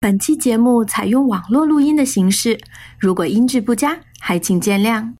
本期节目采用网络录音的形式，如果音质不佳，还请见谅。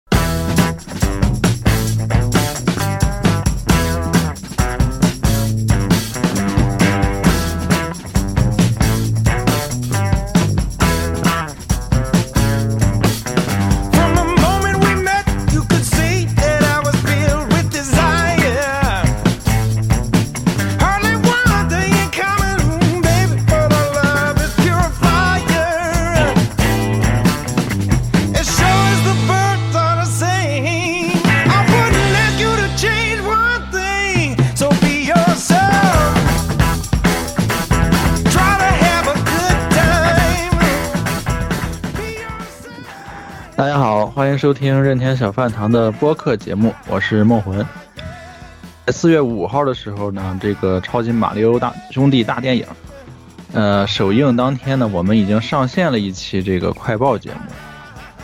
收听任天小饭堂的播客节目，我是梦魂。在四月五号的时候呢，这个超级马里奥大兄弟大电影，呃，首映当天呢，我们已经上线了一期这个快报节目，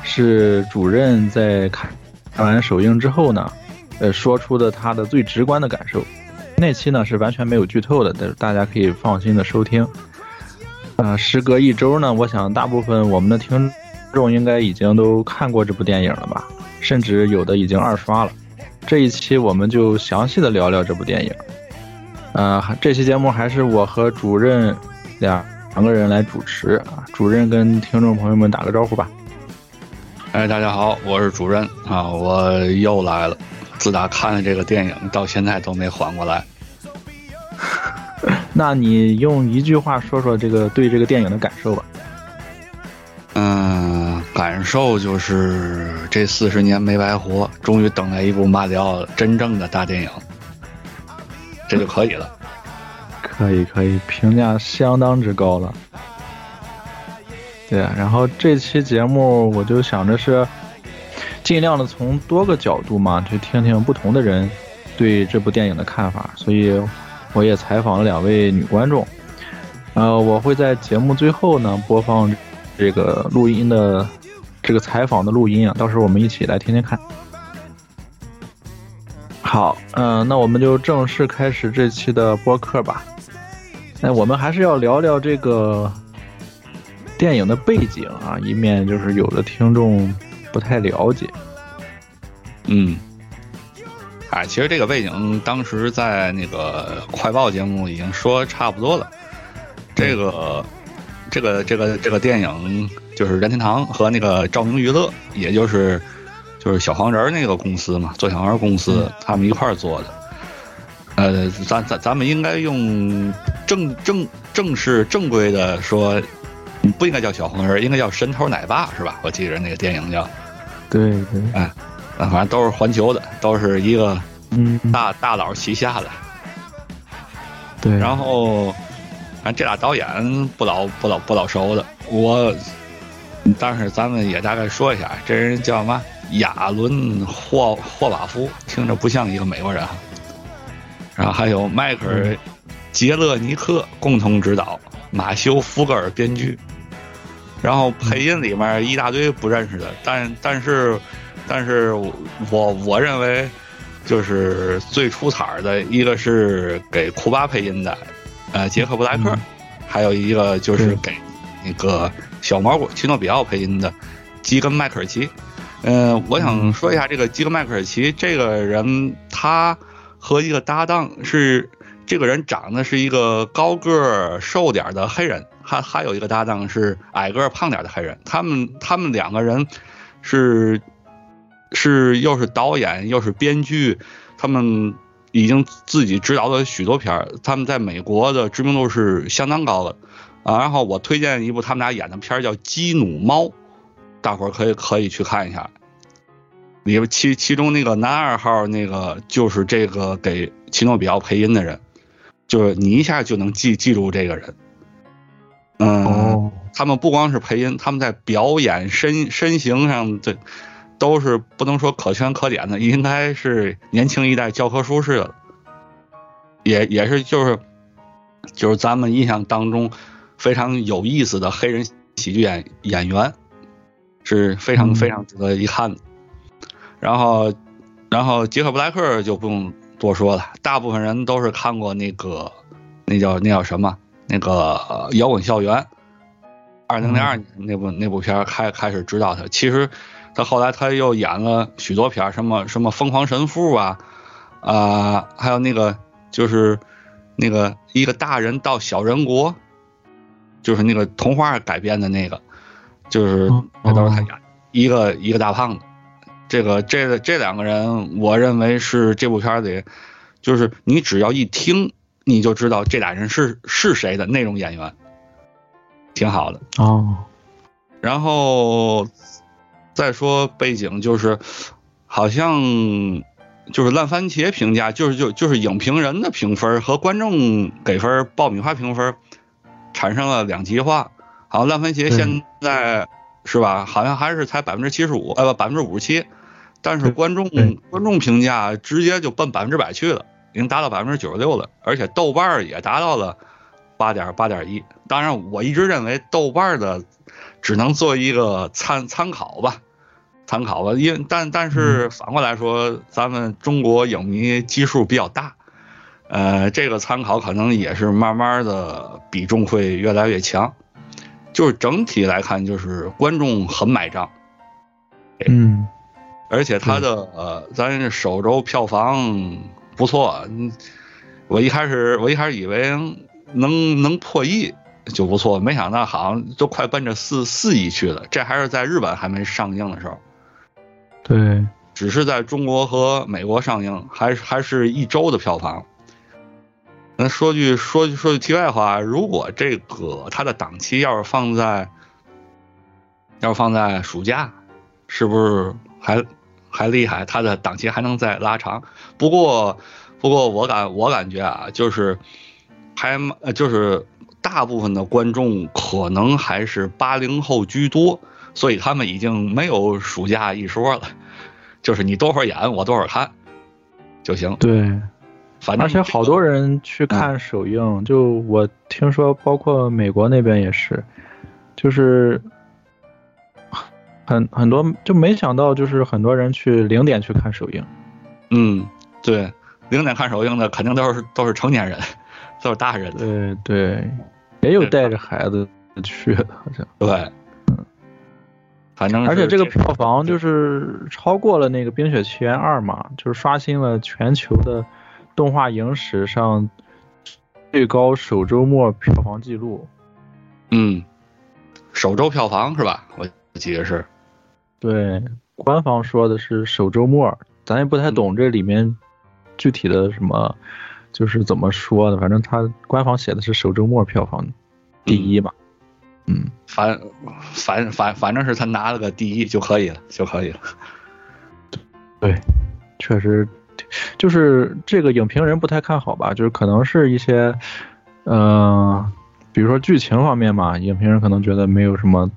是主任在看看完首映之后呢，呃，说出的他的最直观的感受。那期呢是完全没有剧透的，但是大家可以放心的收听。呃，时隔一周呢，我想大部分我们的听众应该已经都看过这部电影了吧，甚至有的已经二刷了。这一期我们就详细的聊聊这部电影。呃，这期节目还是我和主任两两个人来主持啊。主任跟听众朋友们打个招呼吧。哎，大家好，我是主任啊，我又来了。自打看了这个电影，到现在都没缓过来。那你用一句话说说这个对这个电影的感受吧。嗯，感受就是这四十年没白活，终于等来一部马里奥真正的大电影，这就可以了。可以可以，评价相当之高了。对啊，然后这期节目我就想着是尽量的从多个角度嘛，去听听不同的人对这部电影的看法，所以我也采访了两位女观众。呃，我会在节目最后呢播放这个录音的这个采访的录音啊，到时候我们一起来听听看。好，嗯、那我们就正式开始这期的播客吧。那我们还是要聊聊这个电影的背景啊，以免就是有的听众不太了解。嗯，哎，其实这个背景当时在那个快报节目已经说差不多了。这个，这个，这个，这个电影就是任天堂和那个照明娱乐，也就是就是小黄人那个公司嘛，做小黄人公司，他们一块儿做的。呃，咱咱咱们应该用正正正式正规的说，不应该叫小黄人，应该叫神偷奶爸是吧？我记着那个电影叫。对对，啊，反正都是环球的，都是一个嗯，大大佬旗下的。对，然后，反正这俩导演不老不老不老熟的，我，但是咱们也大概说一下，这人叫什么？亚伦霍霍瓦夫，听着不像一个美国人哈。然后还有迈克尔·杰勒尼克共同指导，马修·福格尔编剧。然后配音里面一大堆不认识的，但但是但是我我认为就是最出彩儿的一个是给库巴配音的，呃，杰克布莱克，嗯还有一个就是给那个小蘑菇奇诺比奥配音的基根麦克尔奇。嗯、我想说一下这个基根麦克尔奇这个人，他和一个搭档是这个人长得是一个高个儿瘦点儿的黑人，还还有一个搭档是矮个儿胖点儿的黑人。他们他们两个人是是又是导演又是编剧，他们已经自己执导的许多片儿，他们在美国的知名度是相当高的啊。然后我推荐一部他们俩演的片儿叫《基努猫》，大伙儿可以可以去看一下。里边其其中那个男二号那个就是这个给奇诺比奥配音的人，就是你一下就能记记住这个人。嗯，哦，他们不光是配音，他们在表演身身形上这都是不能说可圈可点的，应该是年轻一代教科书式的，也也是就是就是咱们印象当中非常有意思的黑人喜剧演演员，是非常嗯非常值得一看的。然后，然后杰克布莱克就不用多说了，大部分人都是看过那个那叫那叫什么那个呃摇滚校园，二零零二年那部那部片开开始知道他。其实他后来他又演了许多片儿，什么什么疯狂神父啊，啊、还有那个就是那个一个大人到小人国，就是那个童话改编的那个，就是哦那都是他演，一个一个大胖子。这个这个这两个人，我认为是这部片儿里，就是你只要一听，你就知道这俩人是是谁的那种演员，挺好的。哦，然后再说背景，就是好像就是烂番茄评价，就是就就是影评人的评分和观众给分爆米花评分产生了两极化。好像烂番茄现在是吧？好像还是才百分之七十五，呃不百分之五十七，但是观众观众评价直接就奔百分之百去了，已经达到百分之九十六了，而且豆瓣儿也达到了八点八点一。当然，我一直认为豆瓣儿的只能做一个参参考吧，参考吧。因但但是反过来说，咱们中国影迷基数比较大，呃，这个参考可能也是慢慢的比重会越来越强。就是整体来看，就是观众很买账，嗯，而且它的呃，咱首周票房不错。嗯我一开始我一开始以为能能破亿就不错，没想到好像都快奔着四四亿去了。这还是在日本还没上映的时候，对，只是在中国和美国上映，还是还是一周的票房。那说句说句说句题外话，如果这个它的档期要是放在，要是放在暑假，是不是还还厉害？它的档期还能再拉长。不过，不过我感我感觉啊，就是还呃就是大部分的观众可能还是八零后居多，所以他们已经没有暑假一说了，就是你多会儿演，我多会儿看就行。对，反正而且好多人去看首映，就我听说，包括美国那边也是，就是很很多就没想到，就是很多人去零点去看首映。嗯，对，零点看首映的肯定都是都是成年人，都是大人。对对，也有带着孩子去的，好像。对，反正而且这个票房就是超过了那个《冰雪奇缘二》嘛，就是刷新了全球的动画影史上最高首周末票房记录。嗯，首周票房是吧？我记得是。对，官方说的是首周末，咱也不太懂这里面具体的什么，就是怎么说呢，反正他官方写的是首周末票房第一嘛。嗯，反反反反正是他拿了个第一就可以了，就可以了。对，确实，就是这个影评人不太看好吧，就是可能是一些，嗯、比如说剧情方面嘛，影评人可能觉得没有什么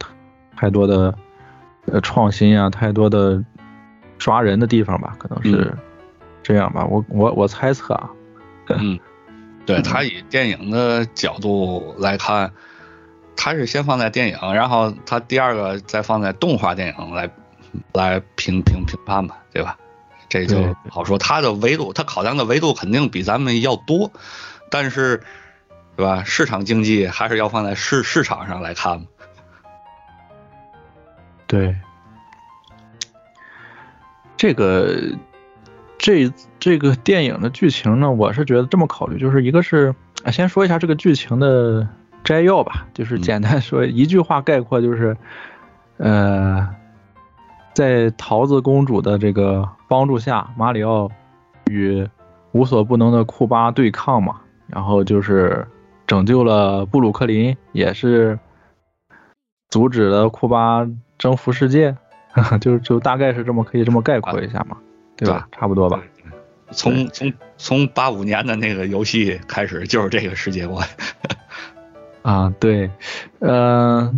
太多的呃创新啊，太多的抓人的地方吧，可能是嗯这样吧。我我我猜测啊，嗯，对他以电影的角度来看，他是先放在电影，然后他第二个再放在动画电影来来评评评判吧，对吧？这就好说。他的维度，他考量的维度肯定比咱们要多，但是，对吧？市场经济还是要放在市市场上来看嘛。对，这个这这个电影的剧情呢，我是觉得这么考虑，就是一个是啊，先说一下这个剧情的摘要吧，就是嗯。简单说一句话概括，就是呃，在桃子公主的这个帮助下，马里奥与无所不能的库巴对抗嘛，然后就是拯救了布鲁克林，也是阻止了库巴征服世界，就就大概是这么可以这么概括一下嘛，对吧？差不多吧。从从从八五年的那个游戏开始，就是这个世界观。啊，对，呃，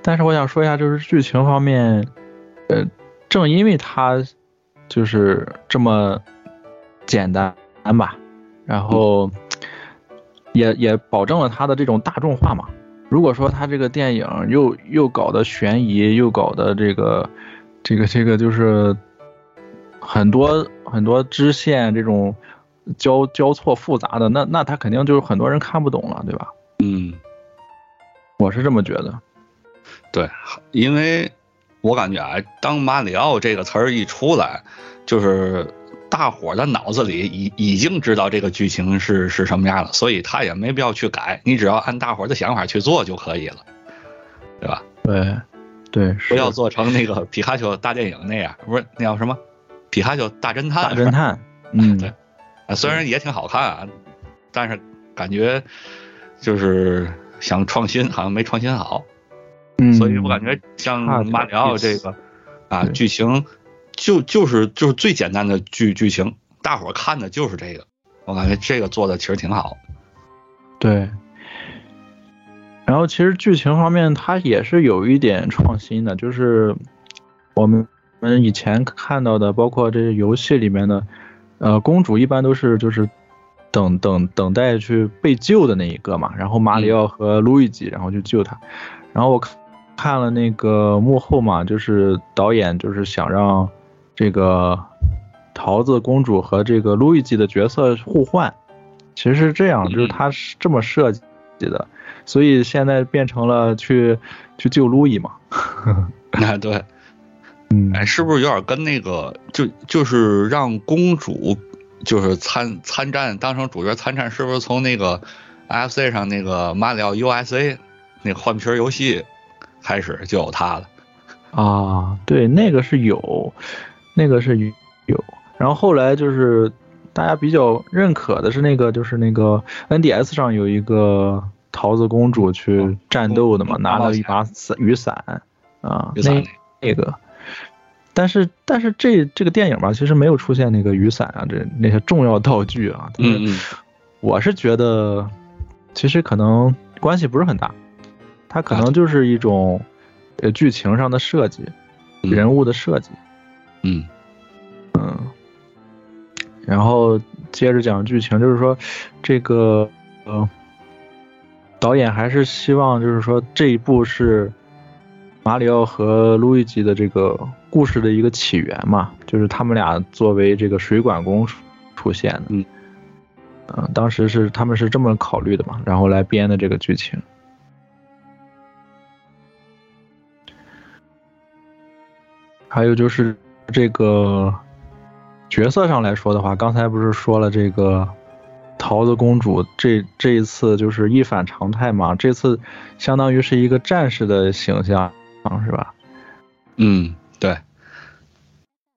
但是我想说一下，就是剧情方面，呃，正因为它就是这么简单吧，然后也也保证了它的这种大众化嘛。如果说它这个电影又又搞的悬疑，又搞的这个这个这个就是很多很多支线这种交交错复杂的，那那他肯定就是很多人看不懂了，对吧？嗯，我是这么觉得。对，因为我感觉啊，当马里奥这个词儿一出来，就是大伙儿的脑子里已已经知道这个剧情是是什么样了，所以他也没必要去改，你只要按大伙儿的想法去做就可以了，对吧？对，对，不要做成那个皮卡丘大电影那样，不是那叫什么？皮卡丘大侦探。大侦探，嗯，对啊，虽然也挺好看啊，但是感觉就是想创新，好像没创新好。嗯，所以我感觉像马里奥这个啊，剧情就就是就是最简单的剧剧情，大伙儿看的就是这个。我感觉这个做的其实挺好。对。然后其实剧情方面，它也是有一点创新的，就是我们我们以前看到的，包括这些游戏里面的，呃，公主一般都是就是等等等待去被救的那一个嘛，然后马里奥和路易吉然后去救他，然后我看看了那个幕后嘛，就是导演就是想让这个桃子公主和这个路易吉的角色互换，其实是这样，就是他是这么设计的，所以现在变成了去去救路易嘛。啊，对，嗯，哎，是不是有点跟那个就就是让公主就是参参战当成主角参战，是不是从那个 FC 上那个马里奥 USA 那个换皮游戏开始就有他了？啊，对，那个是有，那个是有，然后后来就是大家比较认可的是那个，就是那个 NDS 上有一个桃子公主去战斗的嘛，嗯拿了一把伞雨伞啊，雨伞那那个。但是但是这这个电影吧，其实没有出现那个雨伞啊，这那些重要道具啊。嗯嗯，我是觉得，其实可能关系不是很大，它可啊能就是一种呃剧情上的设计，嗯人物的设计。嗯嗯，然后接着讲剧情，就是说这个呃导演还是希望就是说这一部是马里奥和路易吉的这个故事的一个起源嘛，就是他们俩作为这个水管工出出现的。嗯嗯，当时是他们是这么考虑的嘛，然后来编的这个剧情。还有就是这个角色上来说的话，刚才不是说了这个桃子公主这这一次就是一反常态嘛，这次相当于是一个战士的形象，是吧？嗯，对，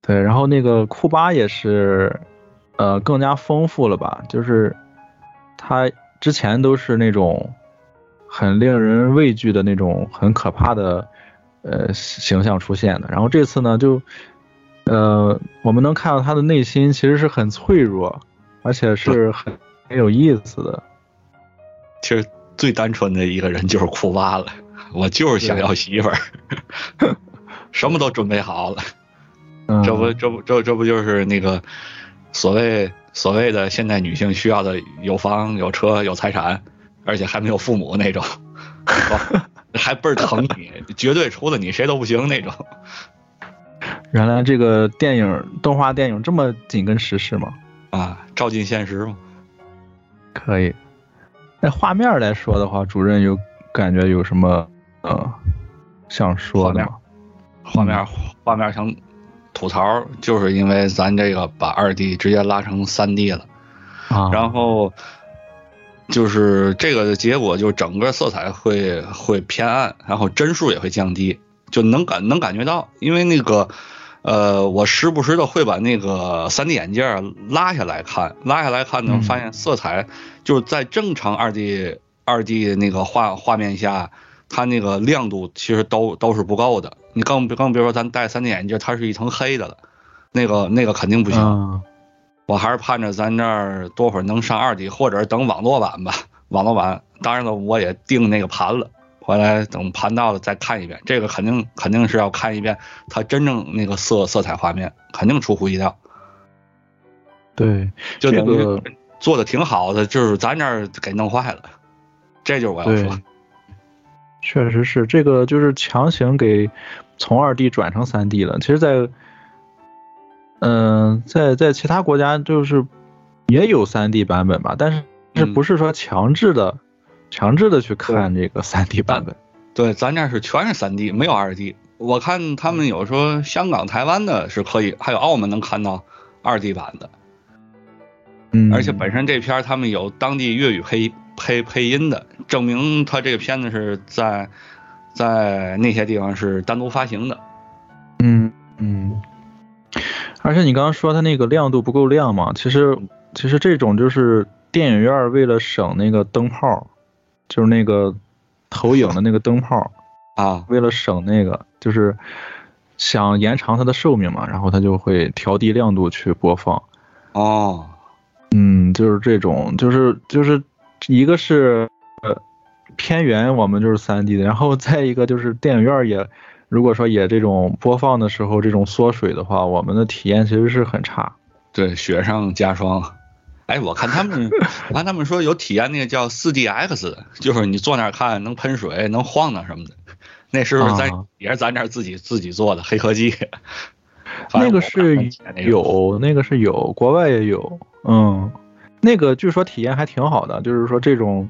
对，然后那个库巴也是，呃，更加丰富了吧？就是他之前都是那种很令人畏惧的那种很可怕的呃形象出现的，然后这次呢，就呃我们能看到他的内心其实是很脆弱，而且是很很有意思的。其实最单纯的一个人就是库巴了，我就是想要媳妇儿，什么都准备好了。嗯，这不，这不，这这不就是那个所谓所谓的现代女性需要的有房有车有财产，而且还没有父母那种，还倍儿疼你，绝对除了你谁都不行那种。原来这个电影动画电影这么紧跟时事吗？啊，照进现实嘛。可以。那画面来说的话，主任有感觉有什么呃想说的吗？画面画面想吐槽，就是因为咱这个把二 D 直接拉成三 D 了。啊，然后就是这个的结果，就是整个色彩会会偏暗，然后帧数也会降低，就能感能感觉到，因为那个呃，我时不时的会把那个 3D 眼镜拉下来看，拉下来看呢，嗯。发现色彩就是在正常 2D 2D 那个画画面下，它那个亮度其实都都是不够的。你更更别说咱戴 3D 眼镜，它是一层黑的了，那个那个肯定不行。嗯我还是盼着咱这儿多会儿能上二 D，或者等网络版吧。网络版，当然了，我也订那个盘了，回来等盘到了再看一遍。这个肯定肯定是要看一遍它真正那个色色彩画面，肯定出乎意料。对，就等这个于做的挺好的，就是咱这儿给弄坏了。这就是我要说，，确实是这个，就是强行给从二 D 转成三 D 了。其实在，嗯、在在其他国家就是也有三 D 版本吧，但是是嗯不是说强制的、强制的去看这个三 D 版本？对，咱这儿是全是三 D，没有二 D。我看他们有说香港、台湾的是可以，还有澳门能看到二 D 版的，嗯，而且本身这片他们有当地粤语配配配音的，证明他这个片子是在在那些地方是单独发行的。嗯嗯，而且你刚刚说它那个亮度不够亮嘛，其实其实这种就是电影院为了省那个灯泡，就是那个投影的那个灯泡，啊，为了省那个，就是想延长它的寿命嘛，然后它就会调低亮度去播放。哦，嗯，就是这种，就是就是一个是呃偏远，我们就是三 D 的，然后再一个就是电影院也，如果说也这种播放的时候这种缩水的话，我们的体验其实是很差。对，雪上加霜。哎，我看他们，我看他们说有体验那个叫四 DX，就是你坐那儿看能喷水、能晃荡什么的。那是不是咱、啊也是咱这儿自己自己做的黑科技？那个是有，那个是有，国外也有，嗯，那个据说体验还挺好的，就是说这种，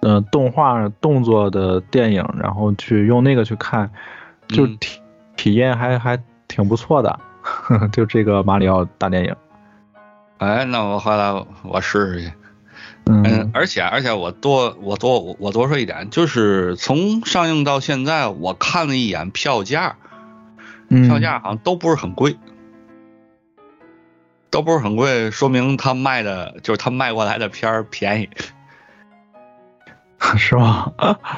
呃，动画动作的电影，然后去用那个去看，就嗯。体、体验还还挺不错的呵呵，就这个马里奥大电影，哎，那我回来我试试去。嗯。嗯，而且而且我多我多我我多说一点，就是从上映到现在，我看了一眼票价，嗯。票价好像都不是很贵，都不是很贵，说明他卖的就是他卖过来的片儿便宜。是吧？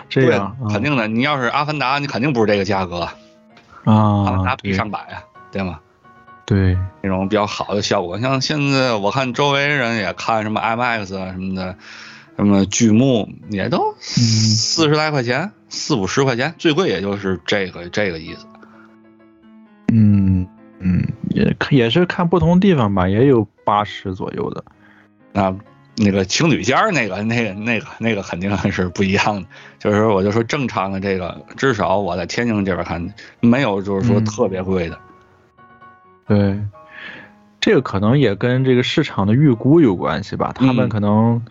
这样对肯定的。你要是阿凡达，你肯定不是这个价格啊，阿凡啊达，比上百啊，对吗？对，那种比较好的效果，像现在我看周围人也看什么 IMAX 啊什么的，什么剧目也都四十来块钱，四五十块钱，最贵也就是这个这个意思。嗯嗯，也看也是看不同地方吧，也有八十左右的。那那个情侣间儿那个那个那个那个肯定是不一样的。就是说我就说正常的这个，至少我在天津这边看没有就是说嗯特别贵的。对，这个可能也跟这个市场的预估有关系吧。他们嗯可能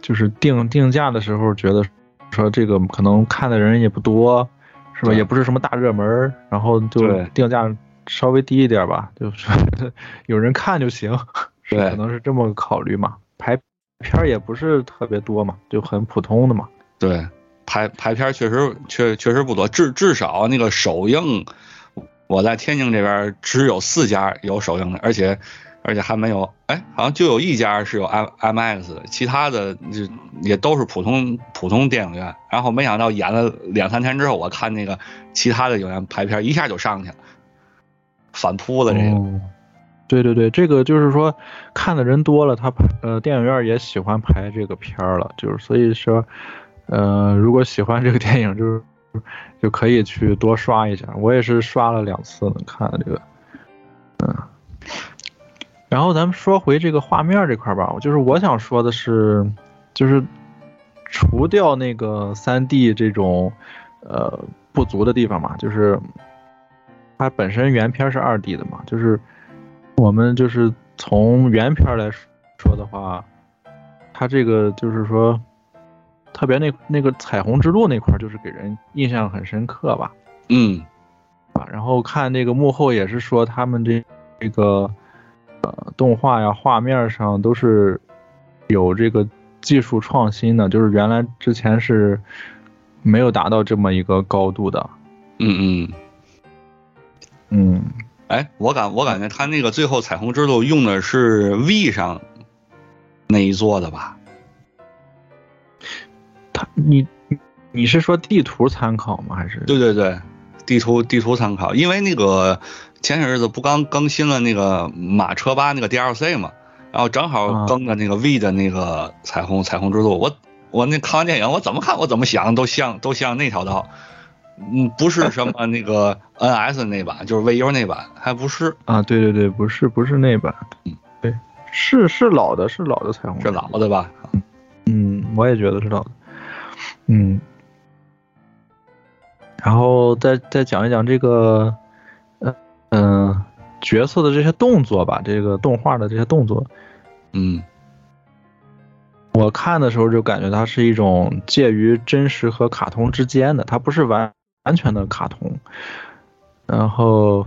就是定定价的时候觉得说这个可能看的人也不多，是吧？也不是什么大热门，然后就对定价稍微低一点吧，就是有人看就行，是对可能是这么个考虑嘛。排片儿也不是特别多嘛，就很普通的嘛。对，排排片儿确实确确实不多，至至少那个首映，我在天津这边只有四家有首映的，而且而且还没有，哎，好像就有一家是有 M M X，其他的就也都是普通普通电影院。然后没想到演了两三天之后，我看那个其他的影院排片儿一下就上去了，反扑的这个。对对对，这个就是说看的人多了，他呃电影院也喜欢排这个片儿了，就是所以说，呃，如果喜欢这个电影，就是就可以去多刷一下。我也是刷了两次呢，看了这个，嗯。然后咱们说回这个画面这块儿吧，就是我想说的是，就是除掉那个三 D 这种呃不足的地方嘛，就是它本身原片是二 D 的嘛，就是我们就是从原片来说的话，它这个就是说，特别那那个彩虹之路那块，就是给人印象很深刻吧。嗯啊，然后看那个幕后也是说他们这这个呃动画呀画面上都是有这个技术创新的，就是原来之前是没有达到这么一个高度的。嗯嗯。嗯，哎，我感我感觉他那个最后彩虹之路用的是 V 上那一座的吧？他你你是说地图参考吗？还是？对对对，地图地图参考，因为那个前些日子不刚更新了那个马车吧那个 DLC 嘛，然后正好啊更的那个 V 的那个彩虹彩虹之路，我我那看完电影，我怎么看我怎么想都像都像那条道，嗯，不是什么那个 NS 那版，就是 VU 那版，还不是啊，对对对，不是不是那版，对，是是老的，是老的彩虹，是老的吧？嗯，我也觉得是老的，嗯，然后再再讲一讲这个，呃嗯、呃角色的这些动作吧，这个动画的这些动作，嗯。我看的时候就感觉它是一种介于真实和卡通之间的，它不是完完全的卡通。然后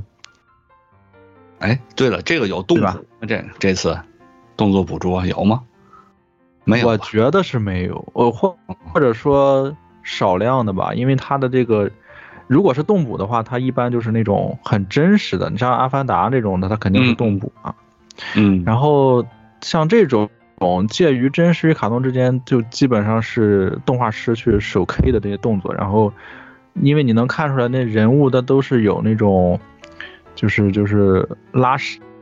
哎，对了，这个有动对吧捕，这这次动作捕捉有吗？没有我，觉得是没有，我或或者说少量的吧，因为它的这个如果是动捕的话，它一般就是那种很真实的，你像《阿凡达》这种的，它肯定是动捕啊。嗯，然后像这种介于真实与卡通之间，就基本上是动画师去手 K 的这些动作，然后因为你能看出来那人物他都是有那种，就是就是拉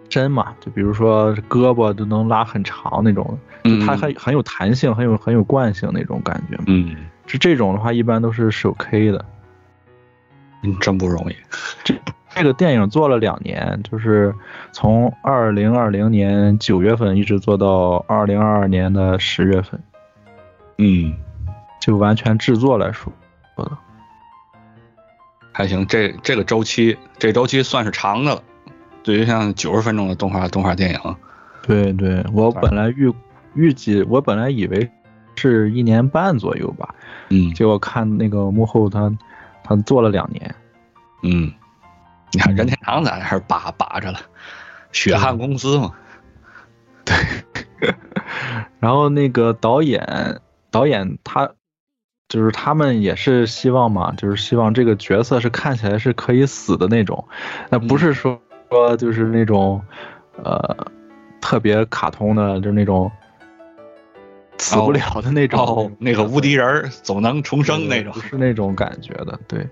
伸嘛，就比如说胳膊都能拉很长那种，就它还很很有弹性，很有很有惯性那种感觉。嗯，是这种的话，一般都是手 K 的。嗯真不容易。这这个电影做了两年，就是从二零二零年九月份一直做到二零二二年的十月份，嗯，就完全制作来说说的。还行，这这个周期，这周期算是长的了。对于像九十分钟的动画动画电影，对对，我本来预预计，我本来以为是一年半左右吧，嗯结果看那个幕后他他做了两年。嗯，你看任天堂在那儿把把着了，血汗公司嘛，对 然后那个导演导演他就是他们也是希望嘛，就是希望这个角色是看起来是可以死的那种，那不是说说就是那种呃特别卡通的，就是那种死不了的那种。哦，那个无敌人儿总能重生那种不。是那种感觉的。对，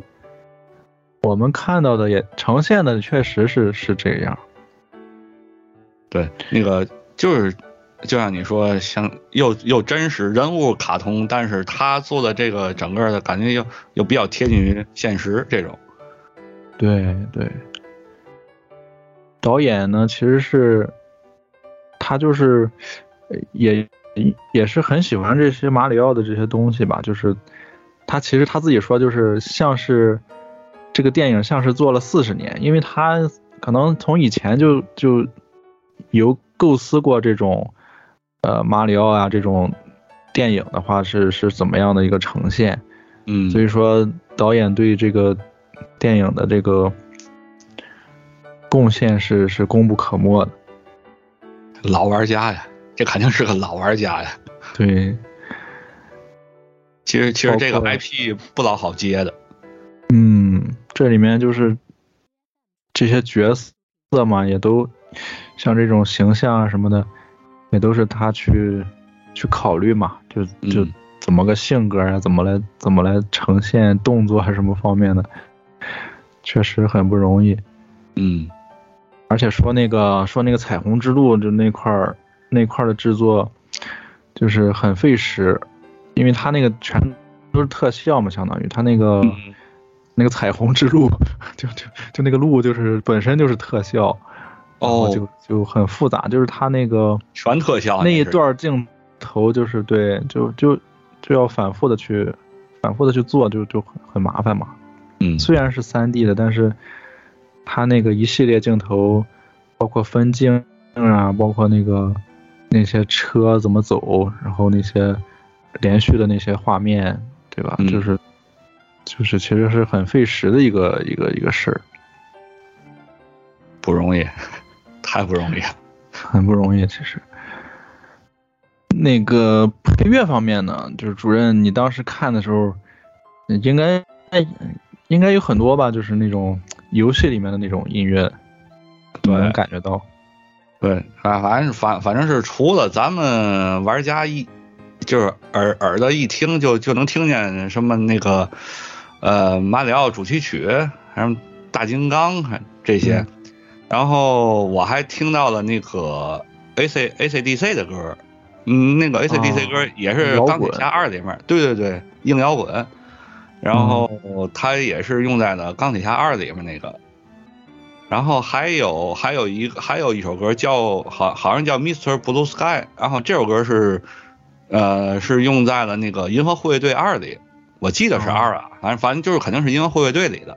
我们看到的也呈现的确实是是这样。对，那个就是，就像你说，像又又真实人物卡通，但是他做的这个整个的感觉又又比较贴近于现实这种。对对，导演呢其实是他就是也也是很喜欢这些马里奥的这些东西吧，就是他其实他自己说就是像是这个电影像是做了四十年，因为他可能从以前就就有构思过这种呃马里奥啊这种电影的话是是怎么样的一个呈现，嗯，所以说导演对这个电影的这个贡献是是功不可没的。老玩家呀，这肯定是个老玩家呀。对，其实其实这个 IP 不老好接的。嗯，这里面就是这些角色嘛，也都像这种形象啊什么的，也都是他去去考虑嘛，就就嗯怎么个性格啊，怎么来怎么来呈现动作啊什么方面的，确实很不容易。嗯。而且说那个说那个彩虹之路就那块儿那块儿的制作，就是很费时，因为他那个全都是特效嘛，相当于他那个、嗯。那个彩虹之路，就就就那个路就是本身就是特效，然后就哦，就很复杂，就是他那个全特效那一段镜头就是对，就就就要反复的去反复的去做，就就很很麻烦嘛。嗯虽然是三 D 的，但是他那个一系列镜头，包括分镜啊，包括那个那些车怎么走，然后那些连续的那些画面，对吧？嗯就是就是其实是很费时的一个一个一个事儿，不容易，太不容易了。很不容易。其实那个配乐方面呢，就是主任，你当时看的时候，应该应该有很多吧，就是那种游戏里面的那种音乐，对能感觉到。对，反反正反反正是除了咱们玩家一就是耳耳朵一听就就能听见什么那个呃马里奥主题曲，还有大金刚还这些，嗯然后我还听到了那个 A C A C D C 的歌，嗯，那个 A C D C 歌也是《钢铁侠二》里面，对对对，硬摇滚，然后嗯它也是用在了《钢铁侠二》里面那个。然后还有还有一还有一首歌叫好好像叫 Mr. Blue Sky，然后这首歌是呃是用在了那个《银河护卫队二》里，我记得是哦二啊，反正反正就是肯定是《银河护卫队》里的。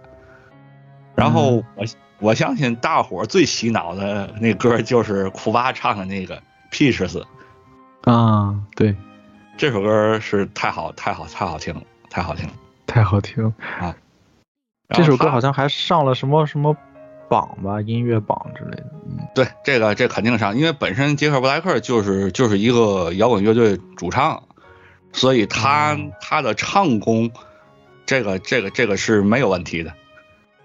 然后嗯我我相信大伙儿最洗脑的那歌就是库巴唱的那个 Peaches，啊，对，这首歌是太好太好太好听了，太好听了。太好听。啊这首歌好像还上了什么什么榜吧，音乐榜之类的。嗯，对这个这肯定上，因为本身杰克布莱克就是就是一个摇滚乐队主唱，所以他、嗯他的唱功，这个这个这个是没有问题的。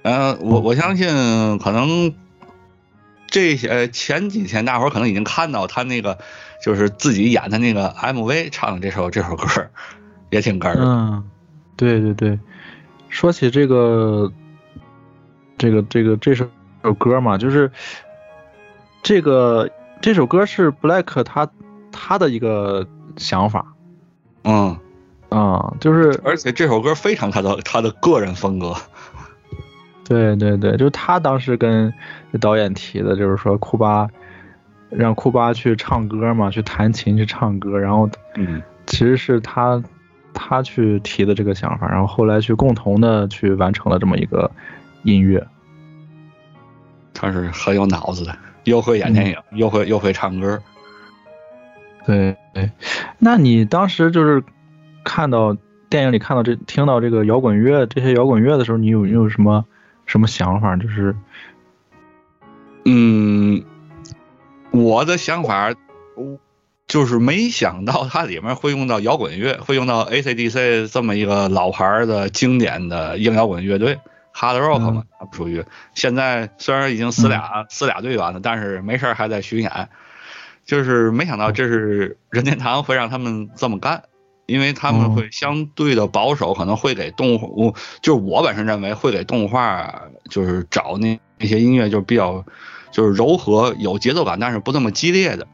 嗯、我我相信可能这些呃前几天大伙儿可能已经看到他那个就是自己演的那个 MV 唱的这首这首歌，也挺哏儿的。嗯，对对对。说起这个，这个这个这首首歌嘛，就是这个这首歌是 Black 他他的一个想法嗯，啊、就是而且这首歌非常他的他的个人风格。对对对，就是他当时跟导演提的，就是说库巴让库巴去唱歌嘛，去弹琴去唱歌，然后嗯其实是他他去提的这个想法，然后后来去共同的去完成了这么一个音乐。他是很有脑子的，又会演电影，又会又会唱歌。对对，那你当时就是看到电影里看到这听到这个摇滚乐这些摇滚乐的时候，你有你有什么什么想法？就是嗯，我的想法我就是没想到它里面会用到摇滚乐，会用到 AC/DC 这么一个老牌的经典的硬摇滚乐队。Hard Rock 嘛，它属于现在虽然已经死俩、死俩队员了，但是没事儿还在巡演。就是没想到这是任天堂会让他们这么干，因为他们会相对的保守，可能会给动画，我就是我本身认为会给动画就是找那那些音乐就比较就是柔和有节奏感，但是不那么激烈的。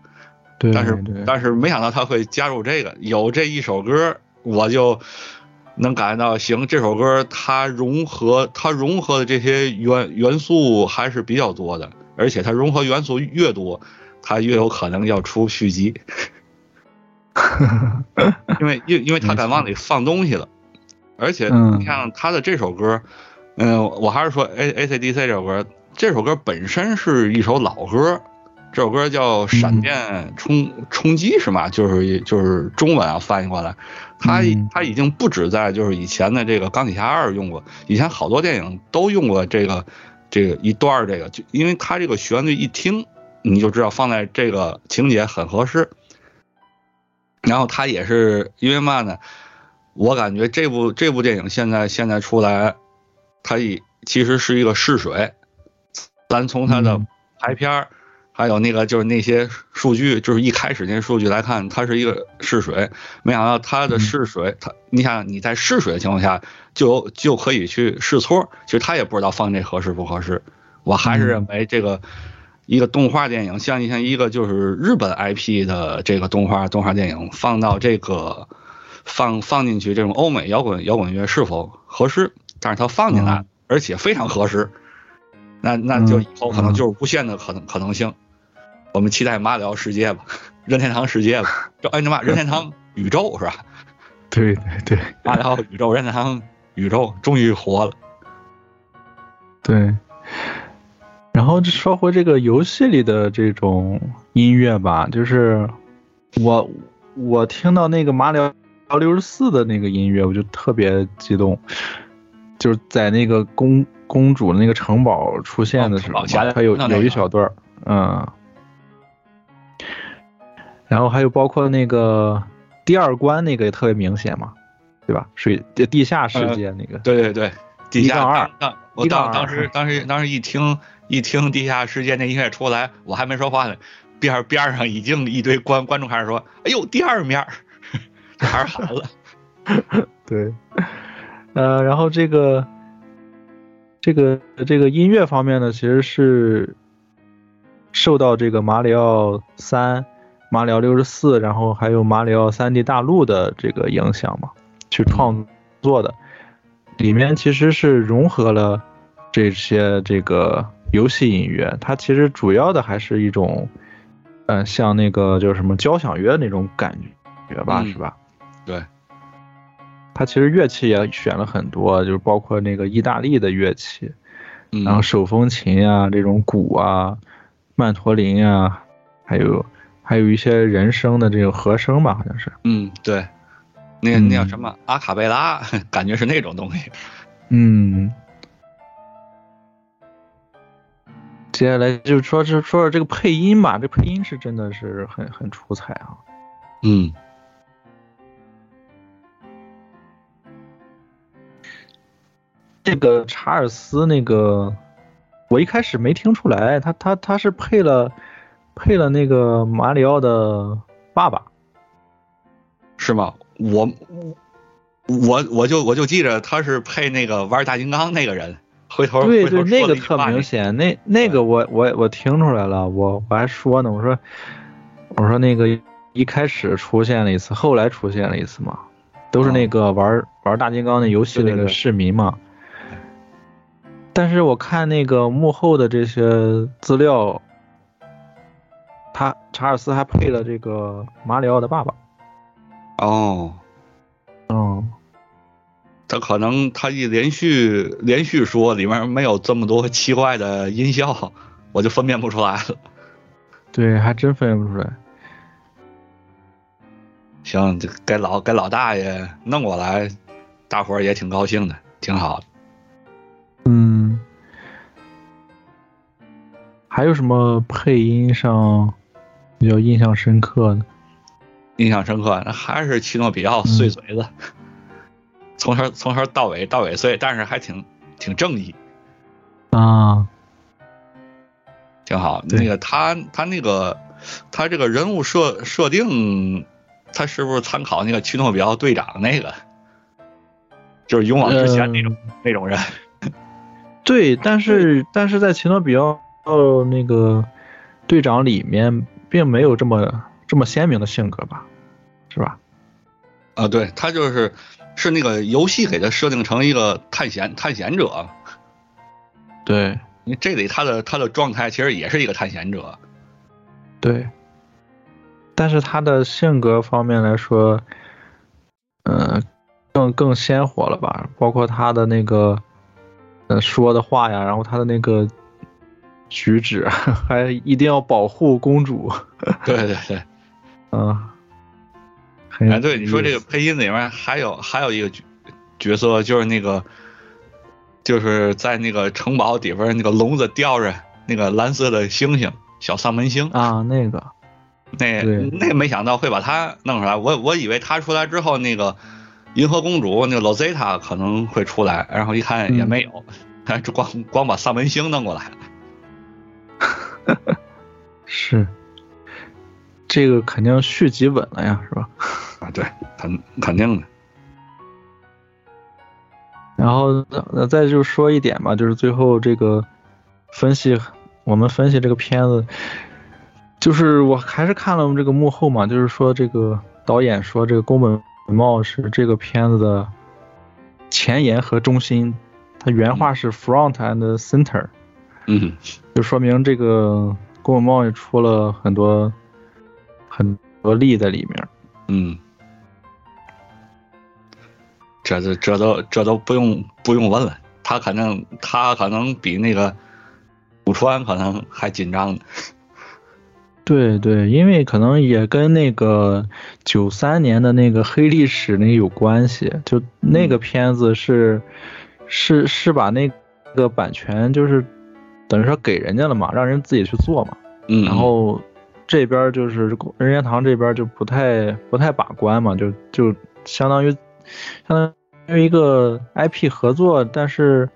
对，但是但是没想到他会加入这个，有这一首歌，我就能感觉到，行，这首歌它融合它融合的这些元元素还是比较多的，而且它融合元素越多，它越有可能要出续集，因为因因为他敢往里放东西了，而且嗯。你看他的这首歌，嗯，我还是说 A A C D C 这首歌，这首歌本身是一首老歌，这首歌叫《闪电冲冲击》是吗？就是就是中文啊翻译过来，它嗯。它已经不止在就是以前的这个钢铁侠二用过，以前好多电影都用过这个这个一段这个，就因为它这个旋律一听你就知道放在这个情节很合适。然后他也是因为嘛呢？我感觉这部这部电影现在现在出来，它也其实是一个试水。咱从它的嗯排片儿，还有那个就是那些数据，就是一开始那些数据来看，它是一个试水。没想到它的试水，它你想你在试水的情况下，就就可以去试错。其实他也不知道放这合适不合适。我还是认为这个一个动画电影，像像一个就是日本 IP 的这个动画动画电影，放到这个放放进去这种欧美摇滚摇滚乐是否合适？但是它放进来嗯，而且非常合适。那那就嗯以后可能就是无限的可能可能性。我们期待马里奥世界吧，任天堂世界吧，就按照嘛任天堂宇宙是吧？对对对马里奥宇宙，任天堂宇宙终于活了。对。然后说回这个游戏里的这种音乐吧，就是我我听到那个马里奥六十四的那个音乐，我就特别激动，就是在那个公公主那个城堡出现的时候哦城堡前，它有有一小段儿，嗯。然后还有包括那个第二关那个也特别明显嘛，对吧？水地下世界那个，对对对，地下二一杠二当当时当时当时一听一听地下世界那音乐出来，我还没说话呢，边边上已经一堆观观众开始说：“哎呦，第二面儿，这还是喊了。对，呃，然后这个这个这个音乐方面呢，其实是受到这个马里奥三、马里奥六十四，然后还有马里奥三 D 大陆的这个影响嘛，去创作的。里面其实是融合了这些这个游戏音乐，它其实主要的还是一种，嗯、像那个就是什么交响乐那种感觉吧，嗯是吧？对，它其实乐器也选了很多，就是包括那个意大利的乐器，嗯，然后手风琴啊，这种鼓啊，曼陀林啊，还有还有一些人声的这个和声吧，好像是。嗯，对，那嗯那叫什么阿卡贝拉，感觉是那种东西。嗯，接下来就说是说说这个配音吧，这配音是真的是很很出彩啊。嗯这个查尔斯那个，我一开始没听出来，他他他是配了配了那个马里奥的爸爸。是吗？我我我就我就记着他是配那个玩大金刚那个人，回头对对，那个特明显，那那个我我我听出来了，我我还说呢，我说我说那个一开始出现了一次，后来出现了一次嘛，都是那个玩、玩大金刚那游戏那个对对对市民嘛。但是我看那个幕后的这些资料，他查尔斯还配了这个马里奥的爸爸。哦，嗯，他可能他一连续连续说里面没有这么多奇怪的音效，我就分辨不出来了。对，还真分辨不出来。行，这给老给老大爷弄过来，大伙儿也挺高兴的，挺好的。嗯，还有什么配音上比较印象深刻的？印象深刻，那还是奇诺比奥碎嘴子，从头从头到尾到尾所以，但是还挺挺正义，啊，挺好。那个他他那个他这个人物设设定，他是不是参考那个奇诺比奥队长那个，就是勇往直前那种、那种人？对，但是但是在奇诺比奥那个队长里面，并没有这么这么鲜明的性格吧，是吧？啊，对他就是是那个游戏给他设定成一个探险探险者，对。因为这里他的他的状态其实也是一个探险者。对，但是他的性格方面来说，呃，更更鲜活了吧？包括他的那个，呃，说的话呀，然后他的那个举止，还一定要保护公主，对对对，嗯，很哎，对，你说这个配音里面还有还有一个角角色，就是那个，就是在那个城堡底边那个笼子吊着那个蓝色的星星，小丧门星，啊，那个，那那没想到会把他弄出来，我我以为他出来之后，那个银河公主那个 Rosetta 可能会出来，然后一看也没有，就光光把丧门星弄过来了。是，这个肯定续集稳了呀，是吧？啊，对，肯肯定的，然后呃再就说一点吧，就是最后这个分析，我们分析这个片子，就是我还是看了这个幕后嘛，就是说这个导演说这个宫本茂是这个片子的前沿和中心，他原话是 front and center，嗯，就说明这个宫本茂也出了很多很多力在里面。嗯，这这这都这都不用不用问了，他肯定他可能比那个武川可能还紧张呢。对对，因为可能也跟那个九三年的那个黑历史那个有关系，就那个片子是、是是把那个版权就是等于说给人家了嘛，让人自己去做嘛，嗯，然后这边就是任天堂这边就不太不太把关嘛，就就相当于相当于一个 IP 合作，但是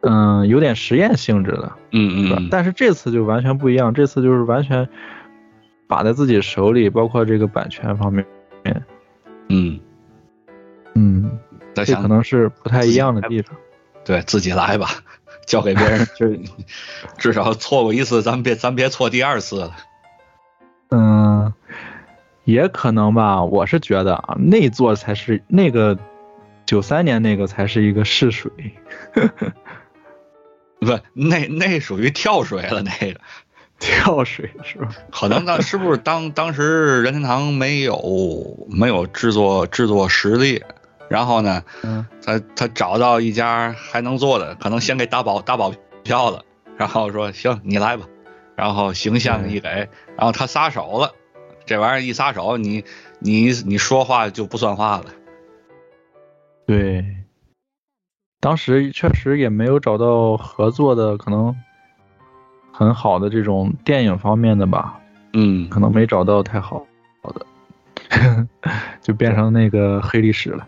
嗯有点实验性质的，嗯嗯嗯，但是这次就完全不一样，这次就是完全把在自己手里，包括这个版权方面，嗯，嗯，这可能是不太一样的地方。对自己来吧，交给别人，就至少错过一次，咱别咱别错第二次了。嗯，也可能吧，我是觉得啊，那座才是那个九三年那个才是一个试水，不，那那属于跳水了，那个。跳水是吧？可能那是不是当 当时任天堂没有没有制作制作实力，然后呢，嗯。他他找到一家还能做的，可能先给打保打保票了，然后说行你来吧，然后形象一给，然后他撒手了，这玩意儿一撒手，你你你说话就不算话了。对，当时确实也没有找到合作的可能很好的这种电影方面的吧，嗯，可能没找到太好好的，就变成那个黑历史了。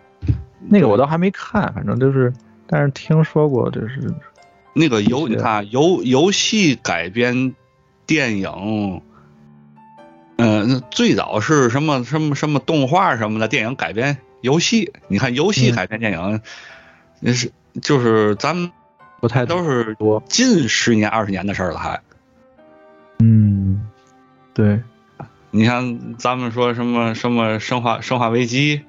那个我倒还没看，反正就是，但是听说过，就是那个游你看啊游游戏改编电影，嗯、最早是什么什么什么动画什么的电影改编游戏。你看游戏嗯改编电影，那是就是咱们不太都是多。近十年二十年的事儿了还。嗯，对，你像咱们说什么什么生化生化危机，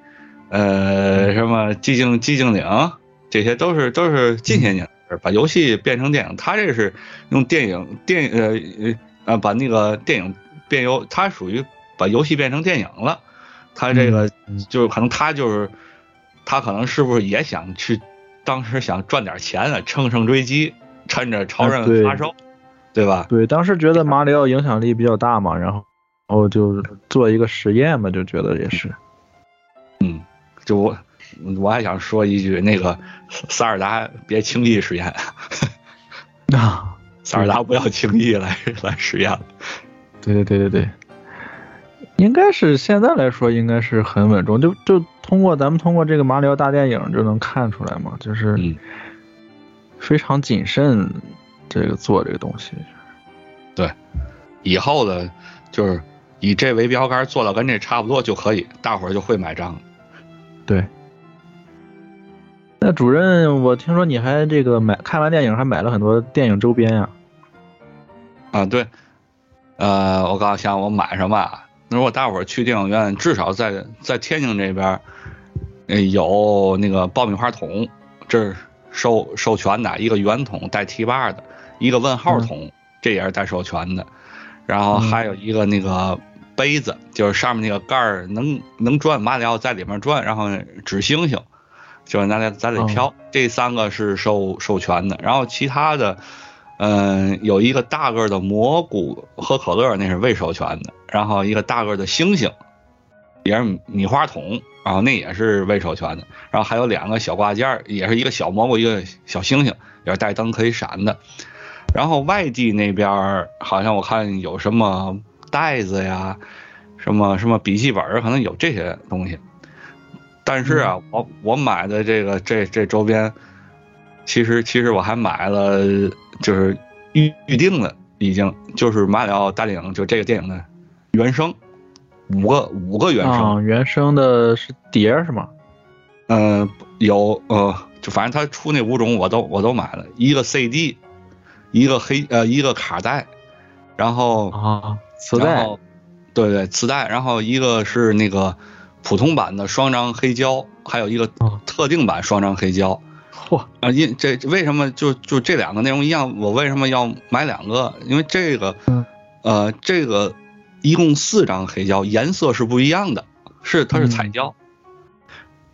呃，什么寂静寂静岭，这些都是都是近些年把游戏变成电影。他这是用电影电呃呃呃把那个电影变游，他属于把游戏变成电影了。他这个嗯就是可能他就是他可能是不是也想去，当时想赚点钱啊，乘胜追击，趁着超人发售，对吧？对，当时觉得马里奥影响力比较大嘛，然后然后就做一个实验嘛，就觉得也是。嗯，就我我还想说一句，那个萨尔达别轻易实验，啊，萨尔达不要轻易来来实验了。对对对对对，应该是现在来说应该是很稳重，就就通过咱们通过这个马里奥大电影就能看出来嘛，就是嗯非常谨慎这个做这个东西。对以后的，就是以这为标杆，做到跟这差不多就可以，大伙儿就会买账了。对。那主任，我听说你还这个买看完电影还买了很多电影周边呀、啊，对，呃，我刚想我买什么如果大伙儿去电影院，至少在在天津这边儿，呃，有那个爆米花桶，这是授授权的，一个圆筒带提把的，一个问号桶，这也是带授权的，然后还有一个那个杯子，就是上面那个盖儿能能转，马里奥在里面转，然后指星星，就是咱得咱得飘，这三个是授授权的，然后其他的。嗯，有一个大个的蘑菇喝可乐，那是未授权的。然后一个大个的星星，也是米花筒，然后那也是未授权的。然后还有两个小挂件，也是一个小蘑菇，一个小星星，也是带灯可以闪的。然后外地那边好像我看有什么袋子呀，什么什么笔记本，可能有这些东西。但是啊，我我买的这个这这周边，其实其实我还买了，就是预预定了，已经就是马里奥大电影就这个电影的原声，五个五个原声，啊，原声的是碟儿是吗？嗯、有呃，就反正他出那五种我都我都买了，一个 CD，一个黑呃一个卡带，然后啊，磁带对对磁带，然后一个是那个普通版的双张黑胶，还有一个哦特定版双张黑胶。嚯，啊，因这为什么就就这两个内容一样？我为什么要买两个？因为这个，嗯呃，这个一共四张黑胶，颜色是不一样的，是它是彩胶，